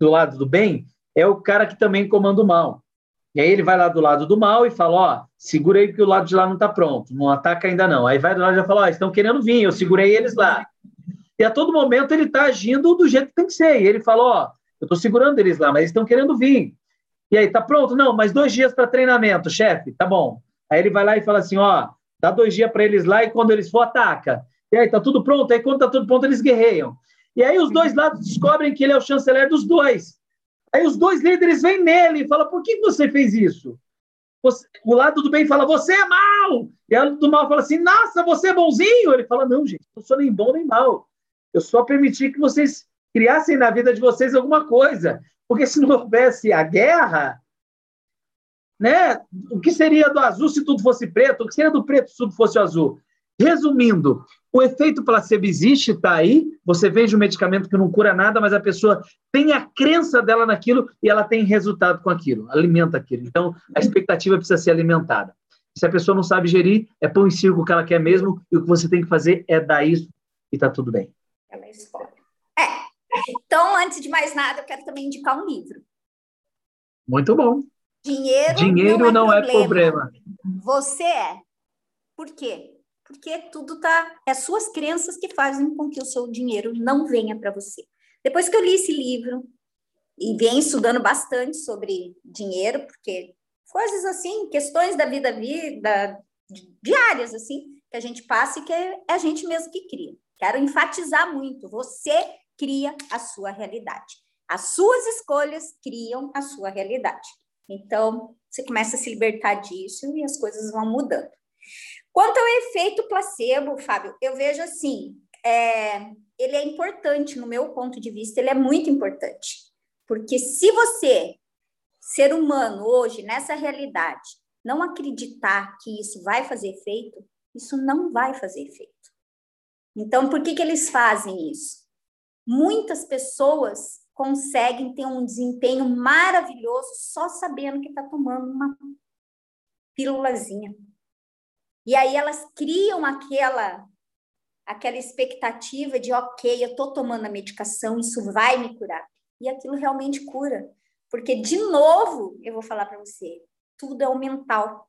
do lado do bem é o cara que também comanda o mal. E aí ele vai lá do lado do mal e fala, ó, segura aí que o lado de lá não está pronto, não ataca ainda não. Aí vai do lado e já fala, ó, estão querendo vir, eu segurei eles lá. E a todo momento ele está agindo do jeito que tem que ser. E ele fala, ó, eu estou segurando eles lá, mas eles estão querendo vir. E aí, tá pronto? Não, mais dois dias para treinamento, chefe, tá bom. Aí ele vai lá e fala assim, ó, dá dois dias para eles lá e quando eles for, ataca. E aí, tá tudo pronto? Aí quando tá tudo pronto, eles guerreiam. E aí os dois lados descobrem que ele é o chanceler dos dois. Aí os dois líderes vêm nele e falam, por que você fez isso? Você, o lado do bem fala, você é mal! E o lado do mal fala assim, nossa, você é bonzinho! Ele fala, não, gente, eu sou nem bom nem mal. Eu só permiti que vocês criassem na vida de vocês alguma coisa. Porque se não houvesse a guerra, né, o que seria do azul se tudo fosse preto? O que seria do preto se tudo fosse azul? Resumindo, o efeito placebo existe, está aí. Você vende um medicamento que não cura nada, mas a pessoa tem a crença dela naquilo e ela tem resultado com aquilo, alimenta aquilo. Então, a expectativa precisa ser alimentada. Se a pessoa não sabe gerir, é pão e circo que ela quer mesmo, e o que você tem que fazer é dar isso e está tudo bem. Ela escolhe. Então, antes de mais nada, eu quero também indicar um livro. Muito bom. Dinheiro, Dinheiro não, é, não problema. é, problema. Você é. Por quê? Porque tudo tá. É suas crenças que fazem com que o seu dinheiro não venha para você. Depois que eu li esse livro e venho estudando bastante sobre dinheiro, porque coisas assim, questões da vida, vida diárias, assim, que a gente passa e que é a gente mesmo que cria. Quero enfatizar muito. Você cria a sua realidade. As suas escolhas criam a sua realidade. Então, você começa a se libertar disso e as coisas vão mudando. Quanto ao efeito placebo, Fábio, eu vejo assim, é, ele é importante no meu ponto de vista, ele é muito importante. Porque se você, ser humano, hoje, nessa realidade, não acreditar que isso vai fazer efeito, isso não vai fazer efeito. Então, por que, que eles fazem isso? Muitas pessoas conseguem ter um desempenho maravilhoso só sabendo que está tomando uma pílulazinha. E aí elas criam aquela aquela expectativa de, ok, eu estou tomando a medicação, isso vai me curar. E aquilo realmente cura. Porque, de novo, eu vou falar para você, tudo é o mental.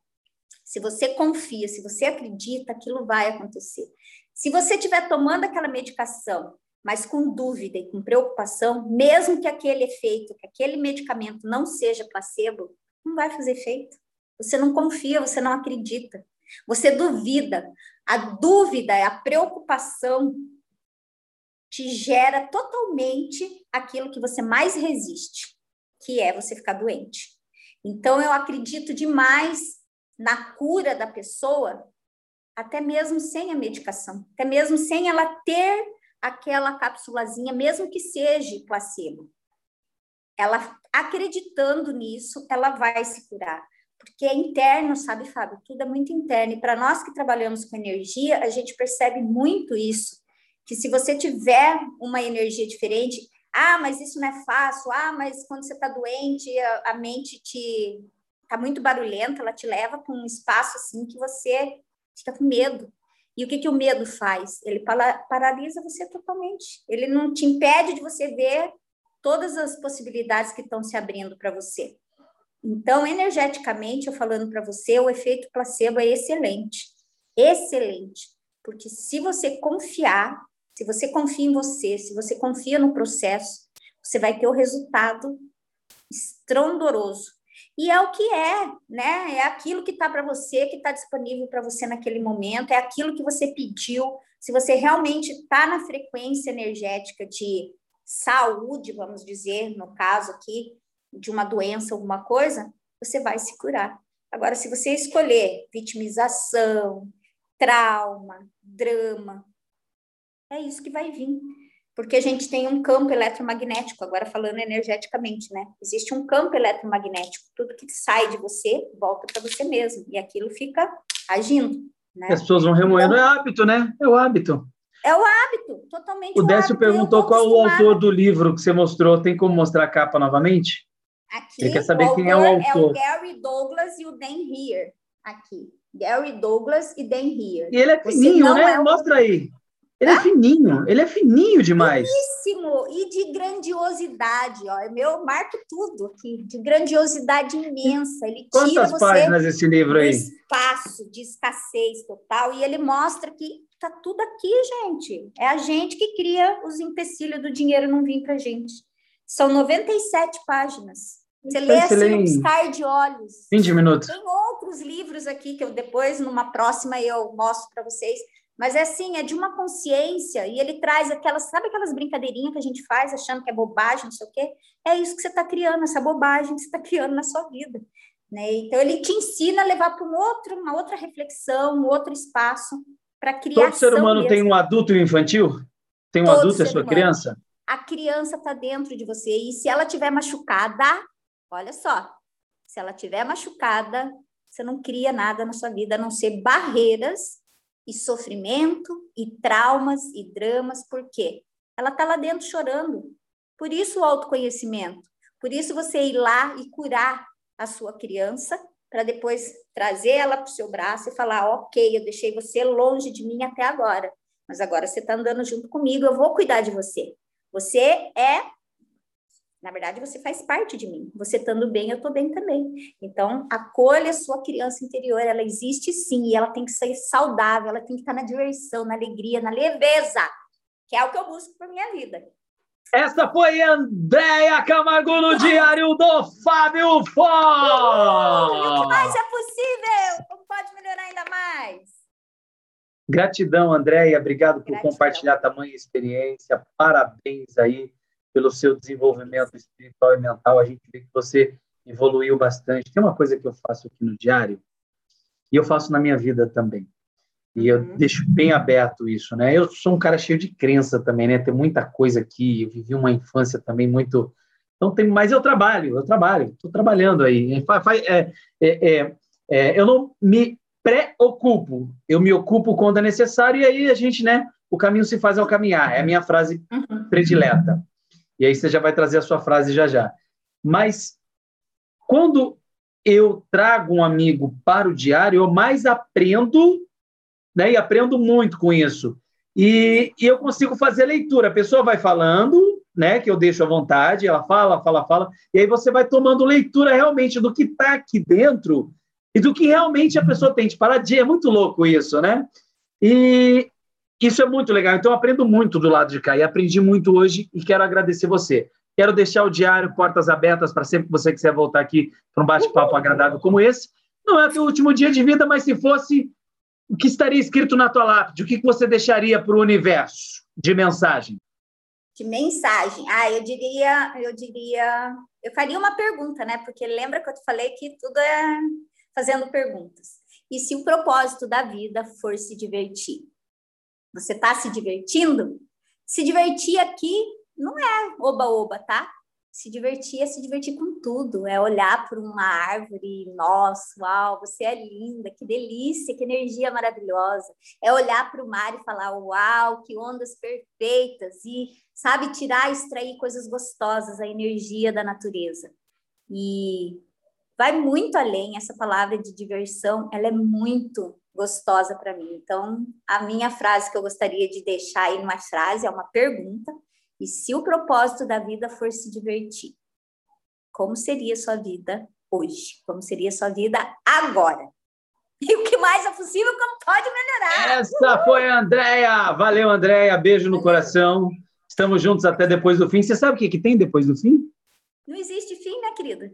Se você confia, se você acredita, aquilo vai acontecer. Se você estiver tomando aquela medicação mas com dúvida e com preocupação, mesmo que aquele efeito, que aquele medicamento não seja placebo, não vai fazer efeito. Você não confia, você não acredita. Você duvida. A dúvida, a preocupação te gera totalmente aquilo que você mais resiste, que é você ficar doente. Então eu acredito demais na cura da pessoa, até mesmo sem a medicação, até mesmo sem ela ter aquela cápsulazinha, mesmo que seja placebo. Ela acreditando nisso, ela vai se curar. Porque é interno, sabe, Fábio? Tudo é muito interno. E para nós que trabalhamos com energia, a gente percebe muito isso. Que se você tiver uma energia diferente, ah, mas isso não é fácil, ah, mas quando você está doente, a, a mente te tá muito barulhenta, ela te leva para um espaço assim que você fica com medo. E o que, que o medo faz? Ele paralisa você totalmente. Ele não te impede de você ver todas as possibilidades que estão se abrindo para você. Então, energeticamente, eu falando para você, o efeito placebo é excelente. Excelente. Porque se você confiar, se você confia em você, se você confia no processo, você vai ter o resultado estrondoroso. E é o que é, né? É aquilo que está para você, que está disponível para você naquele momento, é aquilo que você pediu. Se você realmente está na frequência energética de saúde, vamos dizer, no caso aqui, de uma doença, alguma coisa, você vai se curar. Agora, se você escolher vitimização, trauma, drama, é isso que vai vir porque a gente tem um campo eletromagnético, agora falando energeticamente, né? Existe um campo eletromagnético, tudo que sai de você volta para você mesmo, e aquilo fica agindo. Né? As pessoas vão remoendo, então, é hábito, né? É o hábito. É o hábito, totalmente. O Décio perguntou qual o autor do livro que você mostrou. Tem como mostrar a capa novamente? Aqui, Ele quer saber quem é o autor. É o Gary Douglas e o Dan Heer. Aqui. Gary Douglas e Dan Heer. E ele é fininho, né? É o... Mostra aí. Ele é fininho, ele é fininho demais. Finíssimo e de grandiosidade, ó. Meu, marco tudo aqui, de grandiosidade imensa. Ele Quantas tira páginas esse livro aí? espaço, de escassez total, e ele mostra que tá tudo aqui, gente. É a gente que cria os empecilhos do dinheiro não vir pra gente. São 97 páginas. Você lê assim um piscar de olhos. 20 minutos. Tem outros livros aqui que eu depois, numa próxima, eu mostro para vocês mas é assim, é de uma consciência, e ele traz aquelas, sabe aquelas brincadeirinhas que a gente faz achando que é bobagem, não sei o quê? É isso que você está criando, essa bobagem que você está criando na sua vida. Né? Então, ele te ensina a levar para um outro, uma outra reflexão, um outro espaço para criar. Todo ser humano mesmo. tem um adulto e um infantil? Tem um Todo adulto e a sua humano. criança? A criança está dentro de você, e se ela tiver machucada, olha só, se ela tiver machucada, você não cria nada na sua vida, a não ser barreiras e sofrimento e traumas e dramas, por quê? Ela está lá dentro chorando. Por isso o autoconhecimento. Por isso você ir lá e curar a sua criança para depois trazer ela para o seu braço e falar: ok, eu deixei você longe de mim até agora, mas agora você está andando junto comigo, eu vou cuidar de você. Você é na verdade, você faz parte de mim. Você estando bem, eu estou bem também. Então, acolha a sua criança interior. Ela existe sim, e ela tem que ser saudável, ela tem que estar na diversão, na alegria, na leveza, que é o que eu busco para minha vida. Essa foi Andréia Camargo no Diário do Fábio Fó! Uh, o que mais é possível? Como pode melhorar ainda mais? Gratidão, Andréia. Obrigado por Gratidão. compartilhar tamanha experiência. Parabéns aí pelo seu desenvolvimento espiritual e mental. A gente vê que você evoluiu bastante. Tem uma coisa que eu faço aqui no diário, e eu faço na minha vida também. E eu uhum. deixo bem aberto isso, né? Eu sou um cara cheio de crença também, né? Tem muita coisa aqui, eu vivi uma infância também muito... Então, tem... Mas eu trabalho, eu trabalho, estou trabalhando aí. É, é, é, é, eu não me preocupo, eu me ocupo quando é necessário e aí a gente, né? O caminho se faz ao caminhar, é a minha frase uhum. predileta. E aí você já vai trazer a sua frase já já. Mas quando eu trago um amigo para o diário, eu mais aprendo, né? E aprendo muito com isso. E, e eu consigo fazer leitura. A pessoa vai falando, né? Que eu deixo à vontade, ela fala, fala, fala, e aí você vai tomando leitura realmente do que está aqui dentro e do que realmente a pessoa tem de paradia. É muito louco isso, né? E, isso é muito legal. Então, eu aprendo muito do lado de cá e aprendi muito hoje e quero agradecer você. Quero deixar o diário portas abertas para sempre que você quiser voltar aqui para um bate-papo agradável como esse. Não é o teu último dia de vida, mas se fosse, o que estaria escrito na tua lápide? O que você deixaria para o universo de mensagem? De mensagem. Ah, eu diria, eu diria, eu faria uma pergunta, né? Porque lembra que eu te falei que tudo é fazendo perguntas. E se o propósito da vida for se divertir? Você está se divertindo? Se divertir aqui não é oba-oba, tá? Se divertir é se divertir com tudo, é olhar para uma árvore, nossa, uau, você é linda, que delícia, que energia maravilhosa. É olhar para o mar e falar, uau, que ondas perfeitas, e, sabe, tirar, extrair coisas gostosas, a energia da natureza. E vai muito além. Essa palavra de diversão, ela é muito gostosa para mim. Então, a minha frase que eu gostaria de deixar aí numa frase é uma pergunta. E se o propósito da vida for se divertir, como seria sua vida hoje? Como seria sua vida agora? E o que mais é possível, como pode melhorar? Essa foi a Andréia. Valeu, Andréia. Beijo no coração. Estamos juntos até depois do fim. Você sabe o que, que tem depois do fim? Não existe fim, né, querida?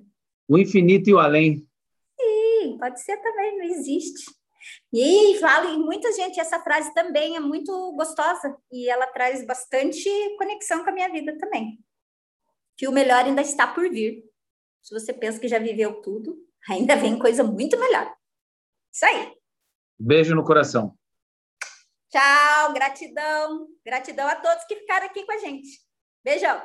O infinito e o além. Sim, pode ser também, não existe. E vale muita gente, essa frase também é muito gostosa e ela traz bastante conexão com a minha vida também. Que o melhor ainda está por vir. Se você pensa que já viveu tudo, ainda vem coisa muito melhor. Isso aí. Beijo no coração. Tchau, gratidão. Gratidão a todos que ficaram aqui com a gente. Beijão.